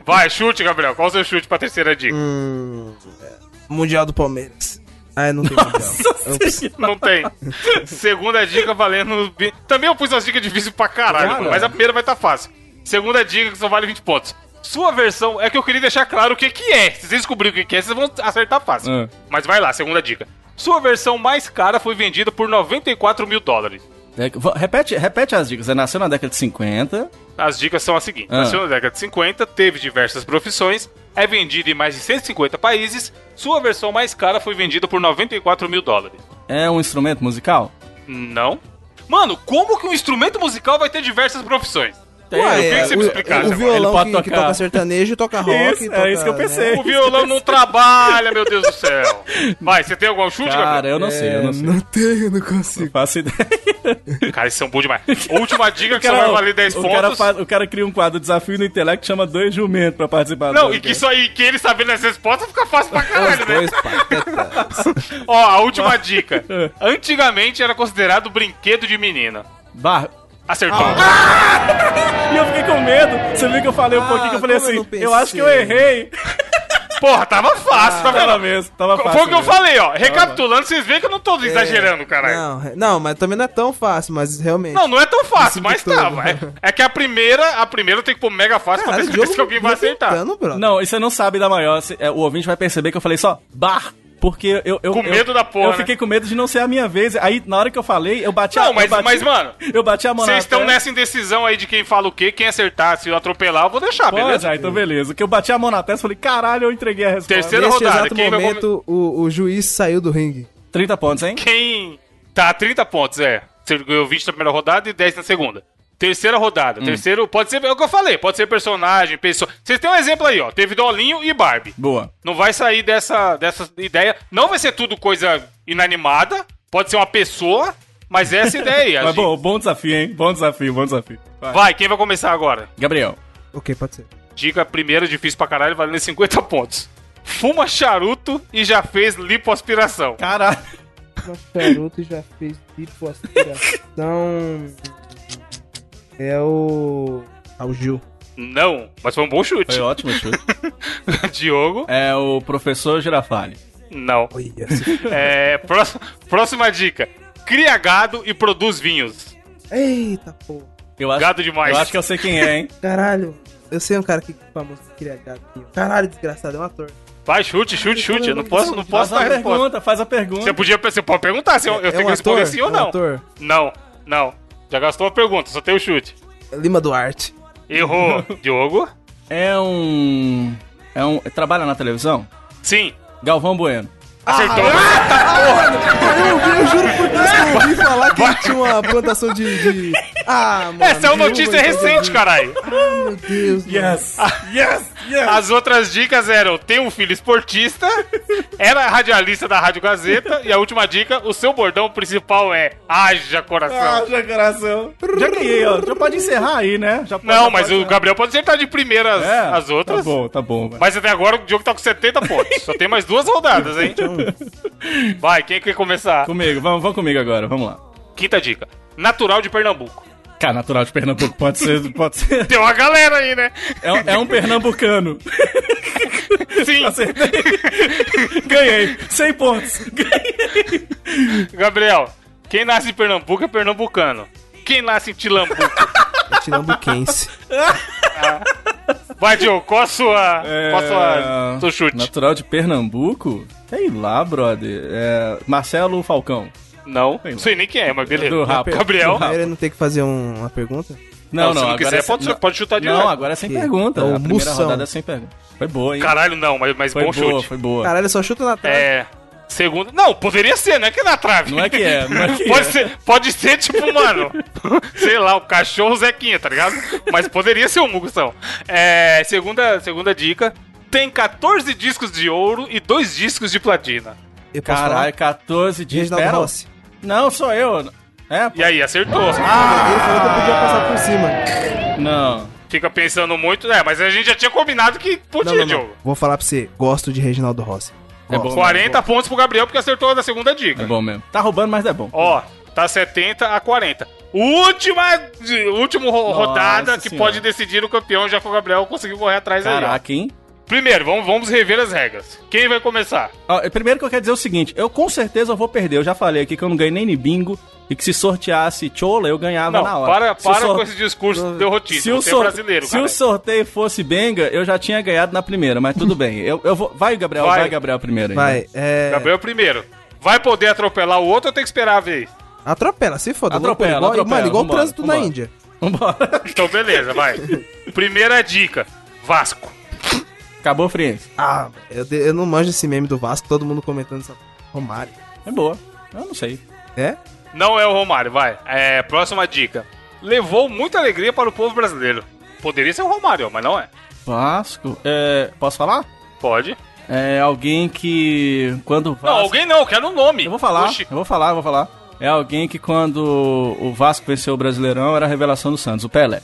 [LAUGHS] Vai, chute, Gabriel. Qual o seu chute pra terceira dica? Hum, é, mundial do Palmeiras. Ah, não tem Mundial. Não tem. Segunda dica valendo. Também eu pus as dicas difíceis pra caralho, Cara. mas a primeira vai estar fácil. Segunda dica que só vale 20 pontos. Sua versão é que eu queria deixar claro o que, que é. Se vocês descobrirem o que, que é, vocês vão acertar fácil. Ah. Mas vai lá, segunda dica. Sua versão mais cara foi vendida por 94 mil dólares. É repete, repete as dicas. Você nasceu na década de 50. As dicas são as seguintes: Ah. nasceu na década de 50, teve diversas profissões, é vendida em mais de 150 países. Sua versão mais cara foi vendida por 94 mil dólares. É um instrumento musical? Não. Mano, como que um instrumento musical vai ter diversas profissões? Tem, Ué, eu queria que você me o- explicasse O agora. violão Ele pode que, que tocar- toca sertanejo toca rock. Isso, é toca, isso que eu pensei. O violão não trabalha, meu Deus do céu. Vai, você tem algum chute, Cara, Gabriel? eu não sei, eu não sei. É, Não tenho, não consigo. Não faço ideia. Cara, eles são bons demais. [LAUGHS] Última dica que só Cara, vai valer 10 o, pontos. cara faz- o cara cria um quadro Desafio no Intelecto que chama Dois Jumentos pra participar. Não, e que, isso aí, que ele sabendo as respostas fica fácil pra caralho, né? [LAUGHS] Ó, a última dica. [LAUGHS] Antigamente era considerado brinquedo de menina. Bar... Acertou. [LAUGHS] E eu fiquei com medo. Você viu que eu falei um Ah, pouquinho que eu falei como eu assim, pensei? eu acho que eu errei. [LAUGHS] Porra, tava fácil, tá Tava vendo? mesmo, tava fácil. Foi o que eu falei, ó. Recapitulando, vocês veem que eu não tô exagerando, caralho. Não, não, mas também não é tão fácil, mas realmente. Não, não é tão fácil, mas tava. É, é que a primeira, a primeira tem que pôr mega fácil pra Caralho, ter o certeza que alguém vai acertar. Não, e você não sabe da maior. É, O ouvinte vai perceber que eu falei só bar. Porque eu. eu Com eu- medo da porra, Eu né? fiquei com medo de não ser a minha vez. Aí, na hora que eu falei, eu bati a Não, mas, bati, mas mano, Eu bati a mão na vocês estão nessa indecisão aí de quem fala o quê, quem acertar, se eu atropelar, eu vou deixar, Pode, beleza? ah, então beleza. Que eu bati a mão na testa e falei, caralho, eu entreguei a resposta. Terceira Neste rodada, exato quem vai momento, o, o juiz saiu do ringue. 30 pontos, hein? Quem. Tá, 30 pontos, é. Você ganhou 20 na primeira rodada e 10 na segunda. Terceira Hum. rodada. Terceiro, pode ser, é o que eu falei, pode ser personagem, pessoa. Vocês têm um exemplo aí, ó. Teve Dolinho e Barbie. Boa. Não vai sair dessa, dessa ideia. Não vai ser tudo coisa inanimada. Pode ser uma pessoa, mas essa é a ideia aí. [LAUGHS] Mas gente- bom, bom desafio, hein? Bom desafio, bom desafio. Vai. Vai, quem vai começar agora? Gabriel. Ok, pode ser. Dica primeira, difícil pra caralho, valendo 50 pontos. Fuma charuto e já fez lipoaspiração. Caralho. Uma charuto já fez tipo aspiração. [LAUGHS] É o. Ah, o Gil. Não, mas foi um bom chute. Foi ótimo chute. [LAUGHS] Diogo, É o professor Girafale. não. É, próxima, próxima dica. Cria gado e produz vinhos. Eita porra. Eu acho, Gado demais. Eu acho que eu sei quem é, hein? Caralho. Eu sei um cara que famoso que queria gato. Caralho, desgraçado, é um ator. Vai, chute, chute, chute. Eu não posso, não posso Faz a dar resposta. pergunta, faz a pergunta. Você podia, você pode perguntar se eu, eu é tenho um que responder ator? sim ou É um não. ator? Não, não. Já gastou a pergunta, só tem o chute. Lima Duarte. Errou. [LAUGHS] Diogo? É um. É um. Trabalha na televisão? Sim. Galvão Bueno. Acertou. Eu, eu juro por Deus que eu ouvi falar que ele tinha uma plantação de. de... Ah, mano. Essa é uma notícia recente, caralho. Ah, meu Deus. mano. Yes! yes! Yes! As outras dicas eram: tem um filho esportista, era radialista da Rádio Gazeta, e a última dica: o seu bordão principal é haja coração. Já coração. Já ganhei, ó. Já pode encerrar aí, né? Já pode, Não, já mas pode o. Gabriel pode acertar de primeira as, É, as outras. Tá bom, tá bom. Mas até agora o Diogo tá com 70 pontos. Só tem mais duas rodadas, hein? Vai, quem quer começar? Comigo, vamos, vamos comigo agora, vamos lá. Quinta dica: natural de Pernambuco. Cara, natural de Pernambuco, pode ser. Pode ser. [LAUGHS] Tem uma galera aí, né? É, um- é um pernambucano. Sim. Acertei. Ganhei. 100 pontos. Ganhei. Gabriel, quem nasce em Pernambuco é pernambucano. Quem nasce em Tilambuco? É Tilambuquense. Vai, Diogo, qual a sua. É, Qual a sua. Seu chute? Natural de Pernambuco? Sei lá, brother. É, Marcelo Falcão. Não. Não sei nem quem é, mas beleza. Do rap. Gabriel. Do. Ele não tem que fazer um- uma pergunta? Não, Não, se não, agora quiser, é, pode- não, pode chutar direto. Não, agora é sem Que? pergunta. É o a primeira Moção. rodada é sem pergunta. Foi boa, hein? Caralho, não, mas, mas foi bom boa, chute. foi boa. Caralho, só chuta na trave. É. Segunda. Não, poderia ser, não é que é na trave. Não é que é, não é que [LAUGHS] pode, é. ser, pode ser, tipo, mano, [LAUGHS] sei lá, o cachorro Zequinha, tá ligado? Mas poderia ser um Mugução. É, segunda, segunda dica: tem 14 discos de ouro e dois discos de platina. Eu Caralho, 14 falar? de Reginaldo. Rossi. Não, sou eu. É, pô. E aí, acertou. Ele falou que eu podia passar por cima. Não. Fica pensando muito. É, mas a gente já tinha combinado que podia, Não, não, não. Diogo. Vou falar pra você. Gosto de Reginaldo Rossi. É bom. 40 pontos pro Gabriel, porque acertou na segunda dica. É bom mesmo. Tá roubando, mas é bom. Ó, tá 70 a 40. Última, última ro- Nossa rodada que Senhora. pode decidir o campeão, já que o Gabriel conseguiu correr atrás aí. ó. Caraca, hein? Primeiro, vamos, vamos rever as regras. Quem vai começar? Ó, primeiro que eu quero dizer o seguinte, eu com certeza vou perder. Eu já falei aqui que eu não ganhei nem no bingo e que se sorteasse chola, eu ganhava Não, na hora. para, para sor- com esse discurso derrotista. Se o, é sor- brasileiro, se cara. o sorteio fosse benga, eu já tinha ganhado na primeira, mas tudo bem. Eu, eu vou... Vai, Gabriel, Vai. vai, Gabriel primeiro. aí, Vai, é. Gabriel primeiro. Vai poder atropelar o outro ou tem que esperar a vez? Atropela, se foda. Atropela, igual, atropela, Mano, igual o vambora, trânsito na vambora. Índia. Vambora. Então, beleza, vai. [LAUGHS] Primeira dica: Vasco. Acabou, Friense. Ah, eu, eu não manjo esse meme do Vasco, todo mundo comentando essa. Romário. É boa. Eu não sei. É? Não é o Romário, vai. É, próxima dica. Levou muita alegria para o povo brasileiro. Poderia ser o Romário, mas não é. Vasco. É, posso falar? Pode. É alguém que quando o Não, Vasco... alguém não, quero um nome. Eu vou falar, Oxi. eu vou falar, eu vou falar. É alguém que quando o Vasco venceu o Brasileirão era a revelação do Santos, o Pelé.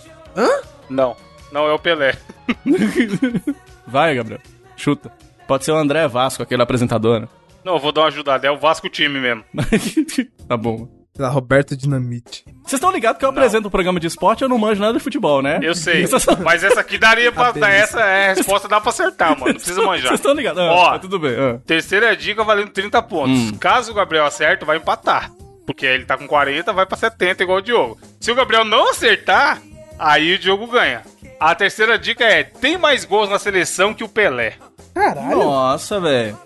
Não, não é o Pelé. [LAUGHS] Vai, Gabriel. Chuta. Pode ser o André Vasco, aquele apresentador. né? Não, eu vou dar uma ajudada. É o Vasco time mesmo. [LAUGHS] tá bom. Sei lá, Roberto Dinamite. Vocês estão ligados que eu apresento um programa de esporte e eu não manjo nada de futebol, né? Eu sei. [LAUGHS] Mas essa aqui daria pra. essa é a resposta dá pra acertar, mano. Não precisa manjar. Vocês estão ligados? Ah, Ó. tá tudo bem. ah. Terceira dica valendo 30 pontos. Hum. Caso o Gabriel acerte, vai empatar. Porque aí ele tá com 40, vai pra 70, igual o Diogo. Se o Gabriel não acertar, aí o Diogo ganha. A terceira dica é: tem mais gols na seleção que o Pelé. Caralho. Nossa, velho.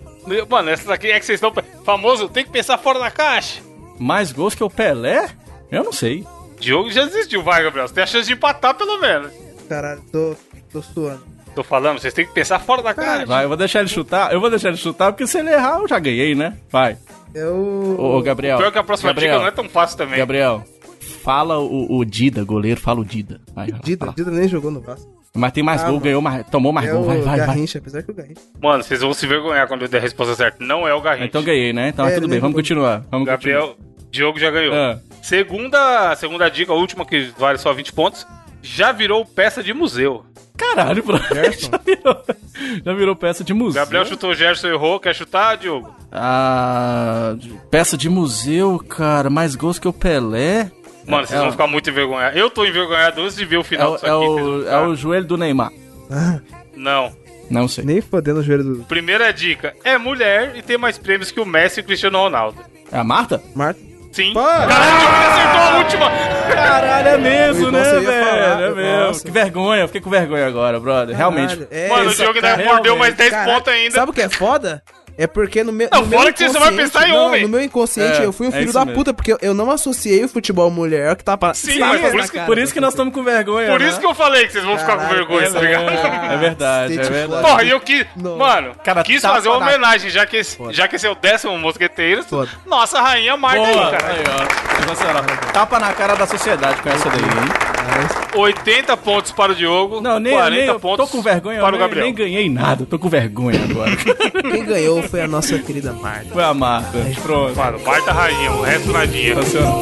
Mano, essa daqui é que vocês estão. Famoso, tem que pensar fora da caixa. Mais gols que o Pelé? Eu não sei. Diogo já desistiu, vai, Gabriel. Você tem a chance de empatar pelo menos. Caralho, tô, tô suando. Tô falando, vocês têm que pensar fora da caixa. Vai, eu vou deixar ele chutar. Eu vou deixar ele chutar, porque se ele errar, eu já ganhei, né? Vai. Eu. Ô, ô, Gabriel. Pior que a próxima Gabriel, dica não é tão fácil também. Gabriel, fala o, o Dida, goleiro, fala o Dida. Vai, vai, Dida, fala. Dida nem jogou no Vasco. Mas tem mais Ah, gol, mano. ganhou mais, tomou mais É gol. Vai, vai, vai. Garrincha, apesar que o Garrincha. Mano, vocês vão se vergonhar quando eu der a resposta certa. Não é o Garrincha. Então ganhei, né? Então É, tudo ele bem, vamos continuar. Vamos Gabriel, Diogo já ganhou. Ah. Segunda, segunda dica, a última que vale só 20 pontos. Já virou peça de museu. continuar. Caralho, bro. [LAUGHS] Gerson. já, virou, já virou peça de museu. Gabriel chutou, Gerson errou. Quer chutar, Diogo? Ah, peça de museu, cara. Mais gols que o Pelé. Mano, vocês é, vão o- ficar muito envergonhados. Eu tô envergonhado antes de ver o É, final o- disso é aqui. o, vocês é o joelho do Neymar. Ah, [LAUGHS] Não. Não sei. nem fodendo o joelho do Primeira dica. É mulher e tem mais prêmios que o Messi e o Cristiano Ronaldo. É a Marta? Marta. Sim. Para! Caralho, o Diogo acertou a última! [LAUGHS] Caralho, é mesmo, Nossa, né, velho? falar, é mesmo. nossa. Que vergonha, eu fiquei com vergonha agora, brother. Realmente. Caralho, é, Mano, o Diogo ainda mordeu mais realmente. 10 Caraca, pontos ainda. Sabe o que é foda? É porque no meu. Não, no meu fora que você só vai inconsciente- pensar em não, homem. No meu inconsciente, É, eu fui um é filho isso da mesmo. puta, porque eu, não associei o futebol mulher que tá pra. Sim, tá mas por isso que- cara, Por isso que nós tá estamos com vergonha. Por né? isso que eu falei que vocês vão ficar com vergonha, é, tá ligado? é verdade, é verdade. Porra, e eu quis. Não. Mano, Cara, quis tapa fazer uma na- homenagem, já que, esse, já que esse é o décimo mosqueteiro. Foda. Nossa, rainha Marta aí, cara. aí. Tapa na cara da sociedade com essa daí, hein? 80 pontos para o Diogo, Não, nem, 40 nem eu pontos tô com vergonha, eu para o nem, Gabriel. nem ganhei nada, tô com vergonha agora. Quem ganhou foi a nossa querida Marta. Foi a Marta. Pronto. Mano, Marta rainha, o resto nadinha. Sensacional.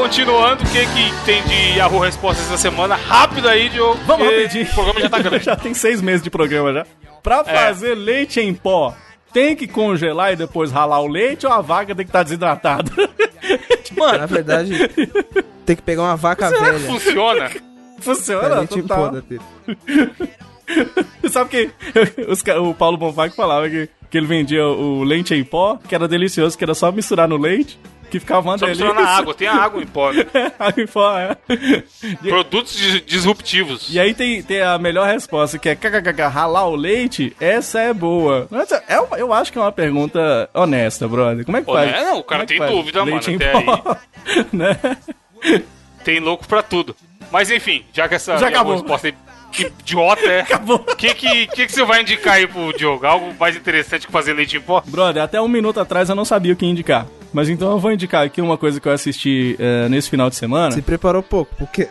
Continuando, o que, que tem de Yahoo Respostas essa semana? Rápido aí, Diogo. Vamos rapidinho. O programa já tá grande. [LAUGHS] já tem seis meses de programa já. Pra É. fazer leite em pó, tem que congelar e depois ralar o leite ou a vaca tem que estar desidratada? [LAUGHS] Na verdade, tem que pegar uma vaca Será velha. funciona? [LAUGHS] Funciona, gente total. teta. Sabe que os o Paulo Bonfá que falava que, que ele vendia o leite em pó, que era delicioso, que era só misturar no leite, que ficava uma Só delícia. na água, tem a água em pó. né? [LAUGHS] Água em pó, é. [LAUGHS] Produtos dis- disruptivos. E aí tem, tem a melhor resposta, que é kkkk, ralar o leite? Essa é boa. Mas é uma- eu acho que é uma pergunta honesta, brother. Como é que faz? né? Não, o cara é tem faz dúvida, mano, leite em até pó? [LAUGHS] né? Tem louco pra tudo. Mas enfim, já que essa Já acabou. resposta aí Que idiota, é? Acabou. O que, que, que, que você vai indicar aí pro Diogo? Algo mais interessante que fazer leite em pó? Brother, até um minuto atrás eu não sabia o que indicar. Mas então eu vou indicar aqui uma coisa que eu assisti eh, nesse final de semana. Se preparou pouco, porque.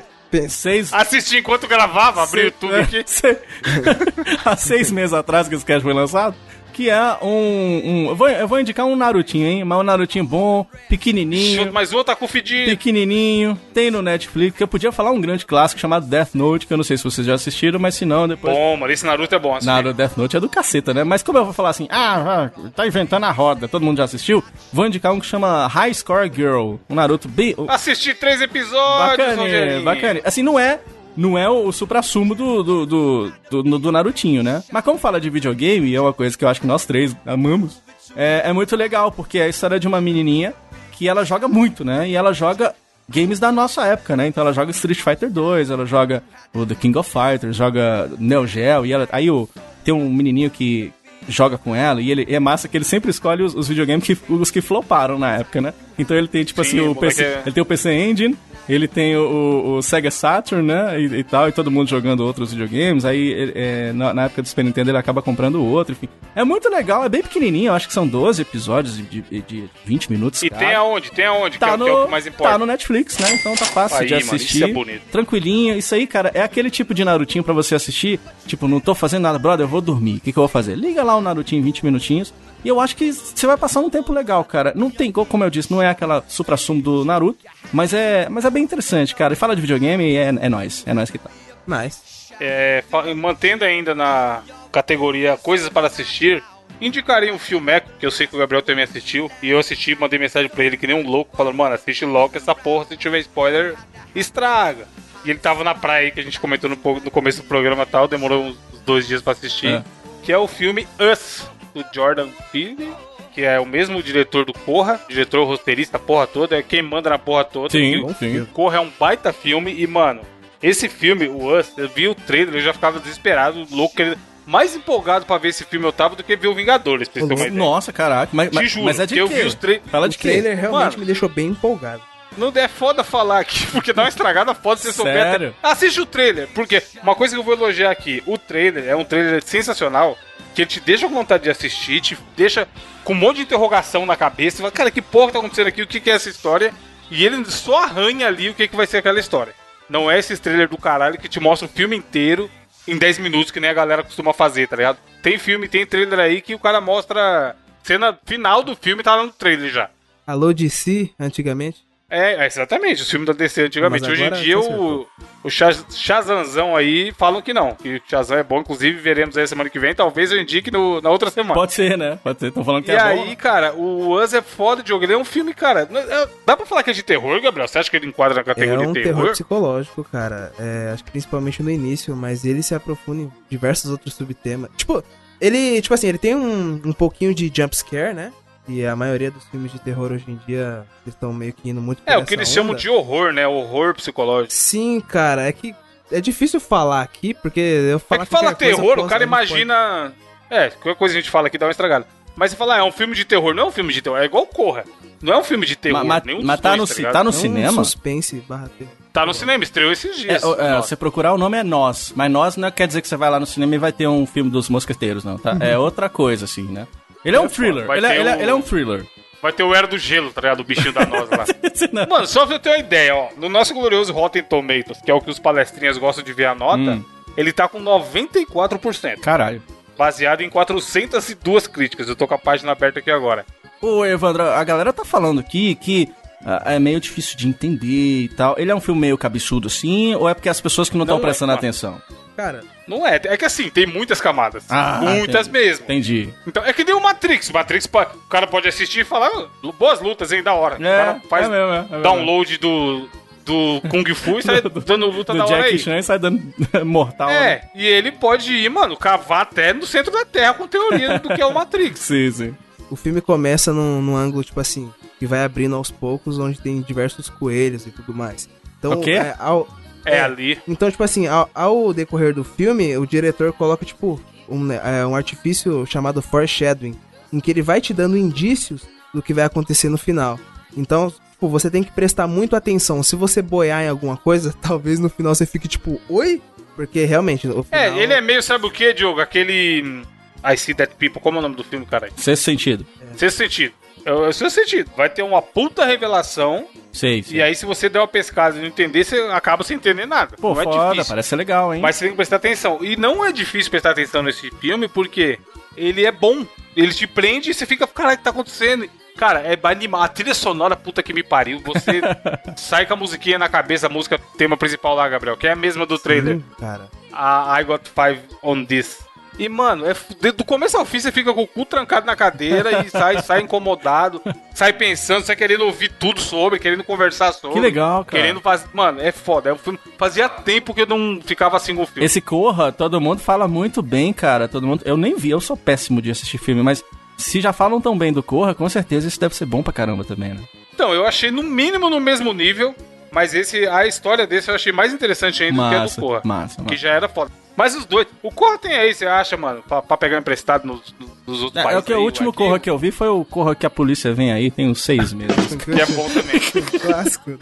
Seis. Assisti enquanto gravava, abri o YouTube aqui. [LAUGHS] [LAUGHS] Há seis meses atrás que esse cast foi lançado. Que é um. um eu, vou, eu vou indicar um Narutinho, hein? Mas um Narutinho bom, pequenininho. Mas o outro tá com fedido. Pequenininho, tem no Netflix, que eu podia falar um grande clássico chamado Death Note, que eu não sei se vocês já assistiram, mas se não, depois. Bom, mano, esse Naruto é bom. Assim. Naruto Death Note é do caceta, né? Mas como eu vou falar assim, ah, ah, tá inventando a roda, todo mundo já assistiu, vou indicar um que chama High Score Girl, um Naruto bem. Assisti três episódios, Bacana, bacana. Assim, não é. Não é o supra-sumo do, do, do, do, do Narutinho, né? Mas como fala de videogame, é uma coisa que eu acho que nós três amamos, é, é muito legal, porque é a história de uma menininha que ela joga muito, né? E ela joga games da nossa época, né? Então ela joga Street Fighter 2, ela joga o The King of Fighters, joga Neo Geo, e ela, aí o, tem um menininho que joga com ela, e ele é massa que ele sempre escolhe os, os videogames que, os que floparam na época, né? Então ele tem, tipo Sim, assim, o PC, é- ele tem o PC Engine, ele tem o, o- Sega Saturn, né? E, e tal, e todo mundo jogando outros videogames. Aí, é, na, na época do Super Nintendo, ele acaba comprando o outro, enfim. É muito legal, é bem pequenininho, acho que são 12 episódios de, de, de 20 minutos. E cada. tem aonde? Tem aonde? que, é, Tá no, que é o que mais importa. tá no Netflix, né? Então tá fácil Aí, de mano, isso assistir. é bonito. Tranquilinho. Isso aí, cara, é aquele tipo de Narutinho pra você assistir. Tipo, não tô fazendo nada, brother, eu vou dormir. O que, que eu vou fazer? Liga lá o Narutinho 20 minutinhos. E eu acho que você vai passar um tempo legal, cara. Não tem, como eu disse, não é aquela supra-sumo do Naruto, mas é, mas é bem interessante, cara. E fala de videogame, é, é nóis. É nóis que tá. Mas. É, mantendo ainda na categoria coisas para assistir, indicaria um filmeco, que eu sei que o Gabriel também assistiu, e eu assisti, mandei mensagem pra ele que nem um louco, falando, mano, assiste logo essa porra, se tiver spoiler, estraga. E ele tava na praia aí, que a gente comentou no, no começo do programa e tal, demorou uns dois dias pra assistir, É. que é o filme Us, do Jordan Peele, que é o mesmo diretor do Corra, diretor roteirista, porra toda, é quem manda na porra toda. Sim, E- sim. Corra é um baita filme e, mano, esse filme, o Us, eu vi o trailer, eu já ficava desesperado, louco, querendo- mais empolgado pra ver esse filme eu tava do que ver o Vingadores, pra vocês terem uma ideia. Nossa, caraca. Mas, Te mas, juro, mas é de que eu vi os tra- Fala O de quê? trailer realmente Mano. me deixou bem empolgado. Não é foda falar aqui, [LAUGHS] porque dá uma estragada foda se você souber. até- Sério? Assiste o trailer, porque uma coisa que eu vou elogiar aqui, o trailer é um trailer sensacional, que ele te deixa com vontade de assistir, te deixa com um monte de interrogação na cabeça, você fala, cara, que porra tá acontecendo aqui, o que, que é essa história? E ele só arranha ali o que, que vai ser aquela história. Não é esse trailer do caralho que te mostra o filme inteiro em 10 minutos, que nem a galera costuma fazer, tá ligado? Tem filme, tem trailer aí que o cara mostra cena final do filme, tá lá no trailer já. Alô DC, antigamente. É, é, exatamente, os filmes da DC antigamente. Hoje em dia, você o, o Shazamzão aí falam que não, que o Shazam é bom, inclusive veremos aí semana que vem, talvez eu indique no- na outra semana. Pode ser, né? Pode ser. Estão falando que E é aí, bom. cara, o Us é foda de jogo, ele é um filme, cara. é- Dá pra falar que é de terror, Gabriel? Você acha que ele enquadra na É categoria um de terror terror? psicológico, cara. É, acho que principalmente no início, mas ele se aprofunda em diversos outros subtemas. Tipo, ele, tipo assim, ele tem um, um pouquinho de jumpscare, né? E a maioria dos filmes de terror hoje em dia estão meio que indo muito É, o que eles chamam onda. de horror, né? Horror psicológico. Sim, cara, é que é difícil falar aqui, porque eu É falar que fala qualquer coisa, terror, o cara pode- imagina. É, qualquer coisa a gente fala aqui dá uma estragada. Mas você fala, ah, é um filme de terror, não é um filme de terror, é igual Corra. Não é um filme de terror, Mas nenhum mas tá, dois, no, tá tá no É um cinema? suspense barra terror. Tá no cinema, estreou esses É, dias. é, Nossa. você procurar o nome é Nós, mas Nós não quer dizer que você vai lá no cinema e vai ter um filme dos mosqueteiros, não, tá? É outra coisa, assim, né? Ele é um É, thriller, vai ele é, ter ele é- o- ele é um thriller. Vai ter o Era do Gelo, tá ligado? O bichinho da noz lá. [LAUGHS] Mano, só pra eu ter uma ideia, ó. No nosso glorioso Rotten Tomatoes, que é o que os palestrinhas gostam de ver a nota, Hum. ele tá com 94%. Caralho. Baseado em 402 críticas. Eu tô com a página aberta aqui agora. Ô, Evandro, a galera tá falando aqui que ah, é meio difícil de entender e tal. Ele é um filme meio cabeçudo, assim, ou é porque as pessoas que não estão é, prestando mano. atenção? Cara, Não é, é que assim, tem muitas camadas. Ah, muitas entendi. mesmo. Entendi. Então, é que nem o Matrix. Matrix, o cara pode assistir e falar, "Ah, boas lutas, hein, da hora. o É, cara faz é mesmo, é, é download do, do Kung Fu e sai [LAUGHS] dando luta Do da hora Jack aí. Chan sai dando [LAUGHS] mortal. né? É, e ele pode ir, mano, cavar até no centro da Terra com teoria do que é o Matrix. [LAUGHS] Sim, sim. o filme começa num, num ângulo, tipo assim, que vai abrindo aos poucos, onde tem diversos coelhos e tudo mais. Então, O quê? é, ao- É, É. ali. Então, tipo assim, ao, ao decorrer do filme, o diretor coloca, tipo, um, né, é, um artifício chamado foreshadowing, em que ele vai te dando indícios do que vai acontecer no final. Então, tipo, você tem que prestar muito atenção. Se você boiar em alguma coisa, [LAUGHS] talvez no final você fique tipo, oi? Porque realmente, É, final- ele é meio, sabe o que, Diogo? Aquele. I See That People, como é o nome do filme, caralho? Sexto sentido. Sexto sentido. É o é o sexto sentido. Vai ter uma puta revelação. Sei, sei. E aí, se você der uma pescada e não entender, você acaba sem entender nada. Pô, não é foda, difícil. parece legal, hein? Mas você tem que prestar atenção. E não é difícil prestar atenção nesse filme porque ele é bom. Ele te prende e você fica, caralho, o que tá acontecendo? Cara, é animar. A trilha sonora, puta que me pariu. Você [LAUGHS] sai com a musiquinha na cabeça, a música tema principal lá, Gabriel, que é a mesma do trailer. Hum, cara. A I Got Five on This. E, mano, é, do começo ao fim você fica com o cu trancado na cadeira e sai, [LAUGHS] sai incomodado, sai pensando, sai querendo ouvir tudo sobre, querendo conversar sobre. Que legal, cara. Querendo fazer. Mano, é foda. É um filme... Fazia tempo que eu não ficava assim com o filme. Esse Corra, todo mundo fala muito bem, cara. Todo mundo. Eu nem vi, eu sou péssimo de assistir filme, mas se já falam tão bem do Corra, com certeza isso deve ser bom pra caramba também, né? Então, eu achei no mínimo no mesmo nível, mas esse a história desse eu achei mais interessante ainda do que a Massa, do Corra. massa, Que massa. já era foda. Mas os dois. O Corra tem aí, você acha, mano, pra, pra pegar emprestado nos, nos outros É, países. é o que o aí, último aqui, Corra que eu vi foi o Corra que a polícia vem aí, tem uns seis meses. [LAUGHS] Que é bom também. [LAUGHS] Clássico. né?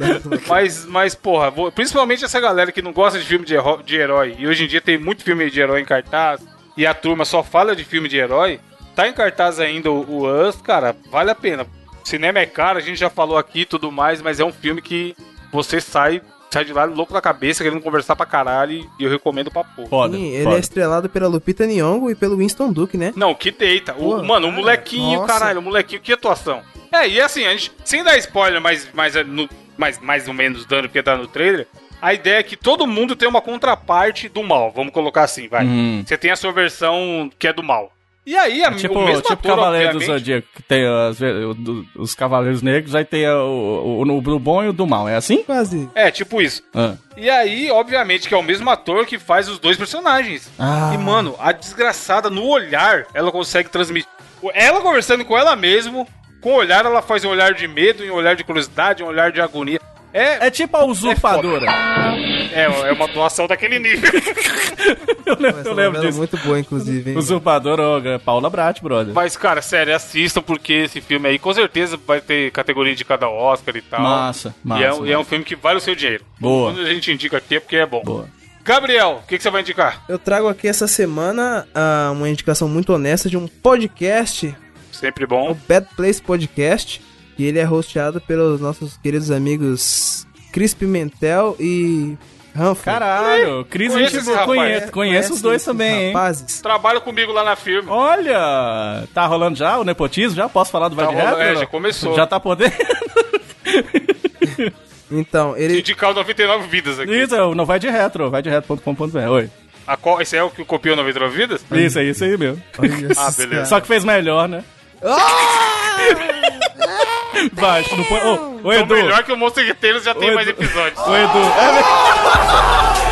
Mas, mas, porra, vou- principalmente essa galera que não gosta de filme de, heró- de herói, e hoje em dia tem muito filme de herói em cartaz, e a turma só fala de filme de herói, tá em cartaz ainda o, o Us, cara, vale a pena. Cinema é caro, a gente já falou aqui e tudo mais, mas é um filme que você sai, sai de lá louco da cabeça, querendo conversar pra caralho, e eu recomendo pra porra. Foda. Sim, ele foda. é estrelado pela Lupita Nyong'o e pelo Winston Duke, né? Não, que deita. O, Pô, mano, o molequinho, nossa. caralho, o molequinho, que atuação. É, e assim, a gente, sem dar spoiler, mas, mas, é no, mas mais ou menos dando porque tá no trailer, a ideia é que todo mundo tem uma contraparte do mal, vamos colocar assim, vai. Uhum. Você tem a sua versão que é do mal. E aí, a, Tipo, o mesmo tipo ator, Cavaleiro do obviamente- Zodíaco, que tem as do- os Cavaleiros Negros, aí tem o, o, o do bom e o do mal, é assim? Quase. É, tipo isso. Ah. E aí, obviamente, que é o mesmo ator que faz os dois personagens. Ah. E, mano, a desgraçada, no olhar, ela consegue transmitir. Ela conversando com ela mesmo, com o olhar, ela faz um olhar de medo, um olhar de curiosidade, um olhar de agonia. É, É tipo a usurpadora. é, é uma doação daquele nível. [LAUGHS] eu lembro, Essa eu lembro é disso. muito boa, inclusive. hein? Usurpadora, ó, é Paula Brat, brother. Mas, cara, sério, assistam, porque esse filme aí com certeza vai ter categoria indicada ao Oscar e tal. Massa, massa, E é, e é um filme que vale o seu dinheiro. Boa. Quando a gente indica aqui é porque é bom. Boa. Gabriel, o que, que você vai indicar? Eu trago aqui essa semana ah, uma indicação muito honesta de um podcast, Sempre o bom. Bad Place Podcast, e ele é hosteado pelos nossos queridos amigos Cris Pimentel e Humphrey. Caralho, Cris, Conheço gente conheço os dois também, hein? Rapazes. Trabalha comigo lá na firma. Olha, tá rolando já o nepotismo? Já posso falar do Vai Tá de rolando, Retro? é, já começou. Já tá podendo? [LAUGHS] Então, ele. Indicar o 99 vidas aqui. Isso, é não vai de retro, vai de retro.com.br. Oi. A qual- esse é o que copiou 99 vidas? Isso, é isso aí mesmo. Olha Ah, beleza. caras. Só que fez melhor, né? [LAUGHS] [LAUGHS] Vai, não põe. Ô, ô Edu. melhor que o Monster Guerreiros já tem Ô, mais episódios. Ô Edu. É mesmo? [LAUGHS]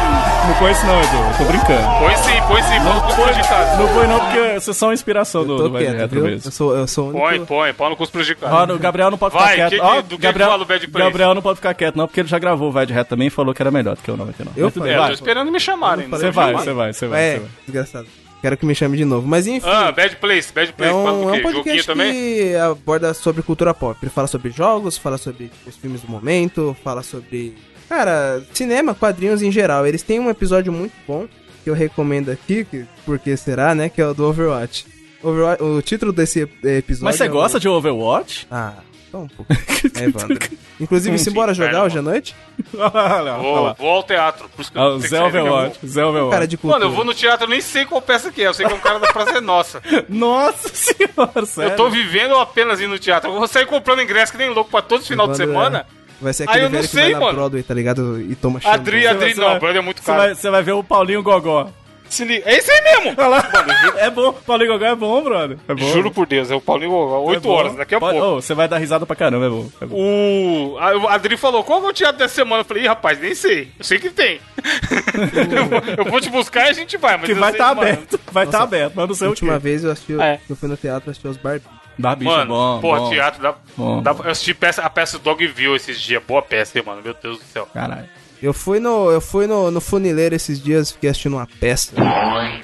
Não põe isso não, Edu. Eu tô brincando. Põe sim, põe sim, põe no cuspo de casa. Não põe não, porque vocês são a inspiração do, Eu tô do Vai Retro viu? Eu mesmo. sou, eu sou o único. Põe, põe, põe no casa. Ó, o Gabriel não pode Vai, ficar quieto. que do que que Gabriel, fala o Bad Place? Gabriel não pode ficar quieto, não, porque ele já gravou o Vai de Reto também e falou que era melhor do que o 99. Eu Mas É, eu vai. tô esperando me chamarem. Você vai, você vai, você vai. É, vai. desgraçado. Quero que me chame de novo. Mas enfim. Ah, Bad Place, Bad É Place, fala um, é um quê? Joguinho podcast também? que aborda sobre cultura pop. Ele fala sobre jogos, fala sobre os filmes do momento, fala sobre. Cara, cinema, quadrinhos em geral. Eles têm um episódio muito bom que eu recomendo aqui, que, porque será, né? Que é o do Overwatch. Overwatch- o título desse episódio. Mas você é o- gosta de Overwatch? Ah, só um pouco. [LAUGHS] É, Evandro. Inclusive, se bora jogar hoje à noite? [LAUGHS] Olha Vou, ao teatro. Por isso que eu Ah, Zé Overwatch. Zé Overwatch. Cara de cultura. Mano, eu vou no teatro, eu nem sei qual peça que é. Eu sei que é um cara da Praça é Nossa. [LAUGHS] Nossa senhora, sério. Eu tô vivendo apenas indo no teatro. Eu vou sair comprando ingresso que nem louco pra todos os final de Evandro, semana. Vai ser Ah, aquele eu não velho que sei, vai na mano. Broadway, tá ligado? E toma chão. Adri, Adri, Você não, vai- brother é muito Você caro. vai, você vai ver o Paulinho Gogó. Se liga. É esse aí mesmo! Olha lá. Mano, É bom, Paulinho Gogó é bom, brother. É bom. juro por Deus, é o Paulinho Gogó. É 8 bom. horas, daqui a Pode- pouco. Você vai dar risada pra caramba, é bom. É bom. O a- o Adri falou, qual é o teatro dessa semana? Eu falei, Ih, rapaz, nem sei. Eu sei que tem. [LAUGHS] eu, vou, eu vou te buscar e a gente vai. Mas Que eu vai estar que, mano, aberto. Vai estar aberto, mas não sei A o última quê. vez eu assisti, É. eu fui no teatro assistir os Barbie. Barbicha, Mano, bom, pô, bom. teatro dá, Bom, dá- bom. Eu assisti peça, a peça Dogville esses dias. Boa peça, hein, mano. Meu Deus do céu. Caralho. Eu fui no, eu fui no, no funileiro esses dias, fiquei assistindo uma peça.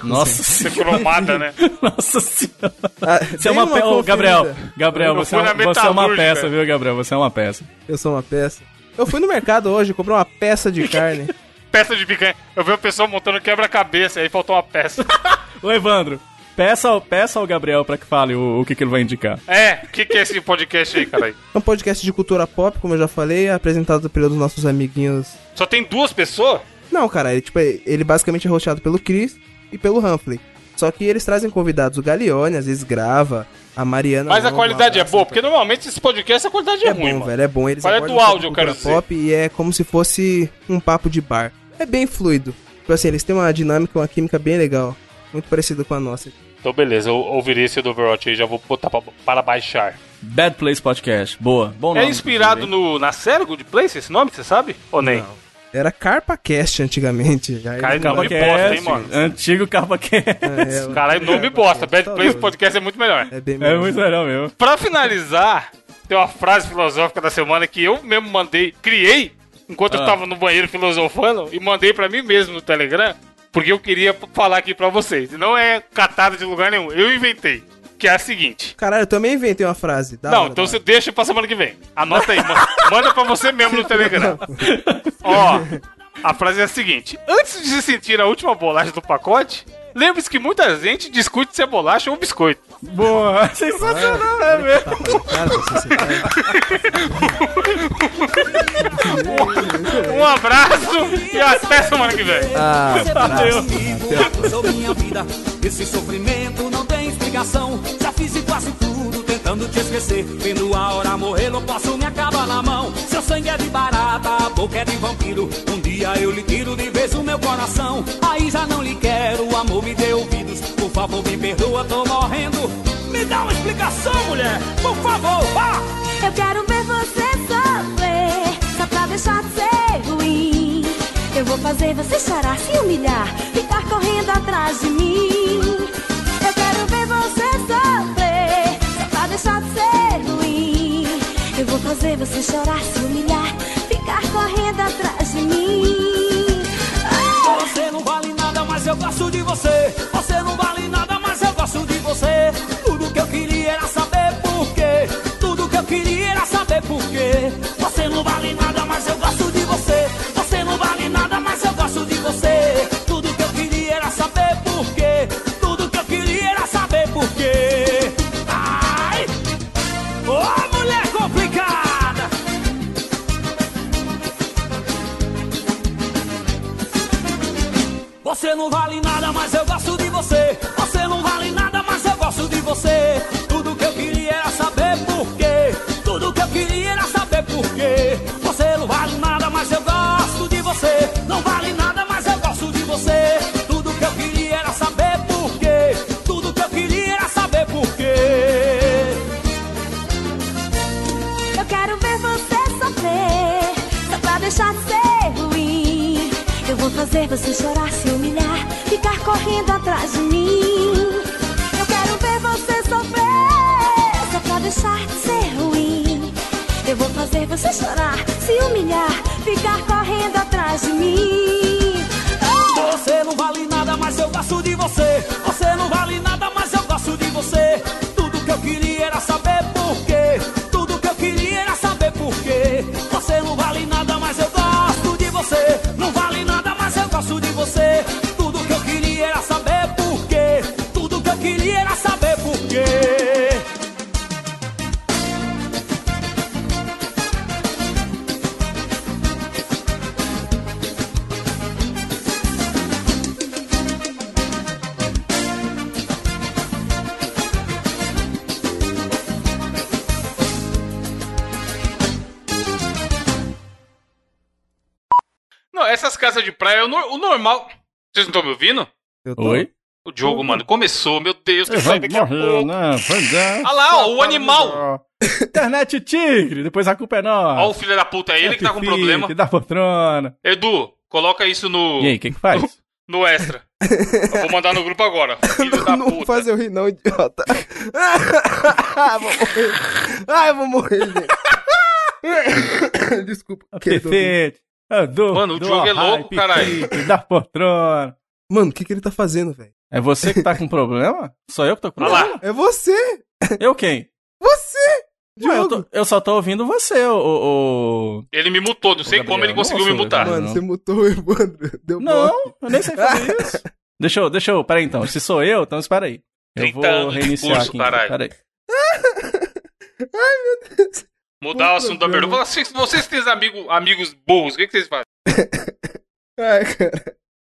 Nossa Você senhora. cromada, né? [LAUGHS] Nossa senhora. Ah, Você é dei uma peça. Gabriel. Gabriel, você é, fui na um- você é uma peça, viu, Gabriel? Você é uma peça. Eu sou uma peça. Eu fui no mercado hoje, comprei uma peça de carne. [LAUGHS] peça de picanha. Eu vi uma pessoa montando quebra-cabeça e aí faltou uma peça. [LAUGHS] Ô, Evandro, peça, peça ao Gabriel pra que fale o, o que, que ele vai indicar. É, o que, que é esse podcast aí, cara? É um podcast de cultura pop, como eu já falei, apresentado pelos nossos amiguinhos. Só tem duas pessoas? Não, cara, ele, tipo, ele basicamente é rosteado pelo Chris e pelo Humphrey. Só que eles trazem convidados, o Galeone às vezes grava, a Mariana. Mas a não, qualidade um é abraço boa, porque normalmente esse podcast a qualidade é, É ruim, bom, velho, é bom. Eles Qual é do áudio, eu cultura quero pop e é como se fosse um papo de bar. É bem fluido. Tipo assim, eles têm uma dinâmica, uma química bem legal. Muito parecida com a nossa. Então beleza, eu ouvirei esse do Overwatch aí, já vou botar pra, para baixar. Bad Place Podcast. Boa. Bom É nome, inspirado inclusive, no, na série Good Place, esse nome, você sabe? Ou nem? Era CarpaCast antigamente. Aí Cara, eles nome Cast, bosta, hein, mano? Antigo CarpaCast. É, o- [LAUGHS] Caralho, nome bosta. Bad Tá Place. Podcast é muito melhor. É bem É melhor. muito legal mesmo. Pra finalizar, tem uma frase filosófica da semana que eu mesmo mandei, criei, enquanto eu Ah. tava no banheiro filosofando, e mandei pra mim mesmo no Telegram, porque eu queria falar aqui pra vocês. Não é catado de lugar nenhum, eu inventei. Que é a seguinte. Caralho, eu também inventei uma frase. Da não, hora, então você deixa pra semana que vem. Anota aí, manda, manda pra você mesmo no [LAUGHS] Telegram. Ó, a frase é a seguinte: Antes de se sentir a última bolacha do pacote, lembre-se que muita gente discute se é bolacha ou biscoito. Boa. [LAUGHS] Sensacional, né, você- você- Um abraço e até semana que vem. Ah, Valeu. Sou minha vida, esse sofrimento não tem explicação. Já fiz de quase tudo tentando te esquecer. Vendo a hora morrer, não posso me acabar na mão. Seu sangue é de barata, a boca é de vampiro. Um eu lhe tiro de vez o meu coração. Aí já não lhe quero, o amor me dê ouvidos. Por favor, me perdoa, tô morrendo. Me dá uma explicação, mulher, por favor, vá! Eu quero ver você sofrer, só pra deixar de ser ruim. Eu vou fazer você chorar, se humilhar, ficar correndo atrás de mim. Eu quero ver você sofrer, só pra deixar de ser ruim. Eu vou fazer você chorar, se humilhar, ficar correndo atrás de mim. Ah! Você não vale nada, mas eu gosto de você. Você não vale nada, mas eu gosto de você. Tudo que eu queria era saber por quê. Tudo que eu queria era saber por quê. Você chorar, se humilhar, ficar correndo atrás de mim. Eu quero ver você sofrer, só pra deixar de ser ruim. Eu vou fazer você chorar, se humilhar, ficar correndo atrás de mim. Você não vale nada, mas eu gosto de você. Não, casas de praia, o, nor- o normal. Vocês não estão me ouvindo? eu tô- Oi? O jogo, mano, começou, meu Deus, que sair daqui a pouco. né? Pois é. Olha lá, ó, o animal. Internet tigre, depois a culpa é nossa. Ó, o filho da puta, é ele que tá com problema. da poltrona. Edu, coloca isso no, E aí, o que que faz? [LAUGHS] no extra. Eu vou mandar no grupo agora. [LAUGHS] Filho da não puta. faz eu rir, não, idiota. ah, vou morrer. Ah, eu vou morrer, gente. [LAUGHS] Desculpa. Perfeito. Edu, Mano, o do jogo é louco, hype, caralho. Da poltrona. Mano, o que, que ele tá fazendo, velho? É você que tá com problema? Sou eu que tô com Olha lá. problema? É você! Eu quem? Você! Ué, eu, tô- eu só tô ouvindo você, o. o- o- Ele me mutou, não sei Gabriel, como ele conseguiu me mutar. Mano, não. você mutou o Evandro. [LAUGHS] Deu Não, bloco. eu nem sei fazer isso. [LAUGHS] Deixa eu, deixa eu. Peraí então. Se sou eu, então espera aí. Eu 30 vou anos de reiniciar curso, aqui. Então. caralho. Peraí. [LAUGHS] Mudar o assunto da abertura. Vocês, vocês têm amigos, amigos burros, o que, que vocês fazem? Ai, [LAUGHS] cara.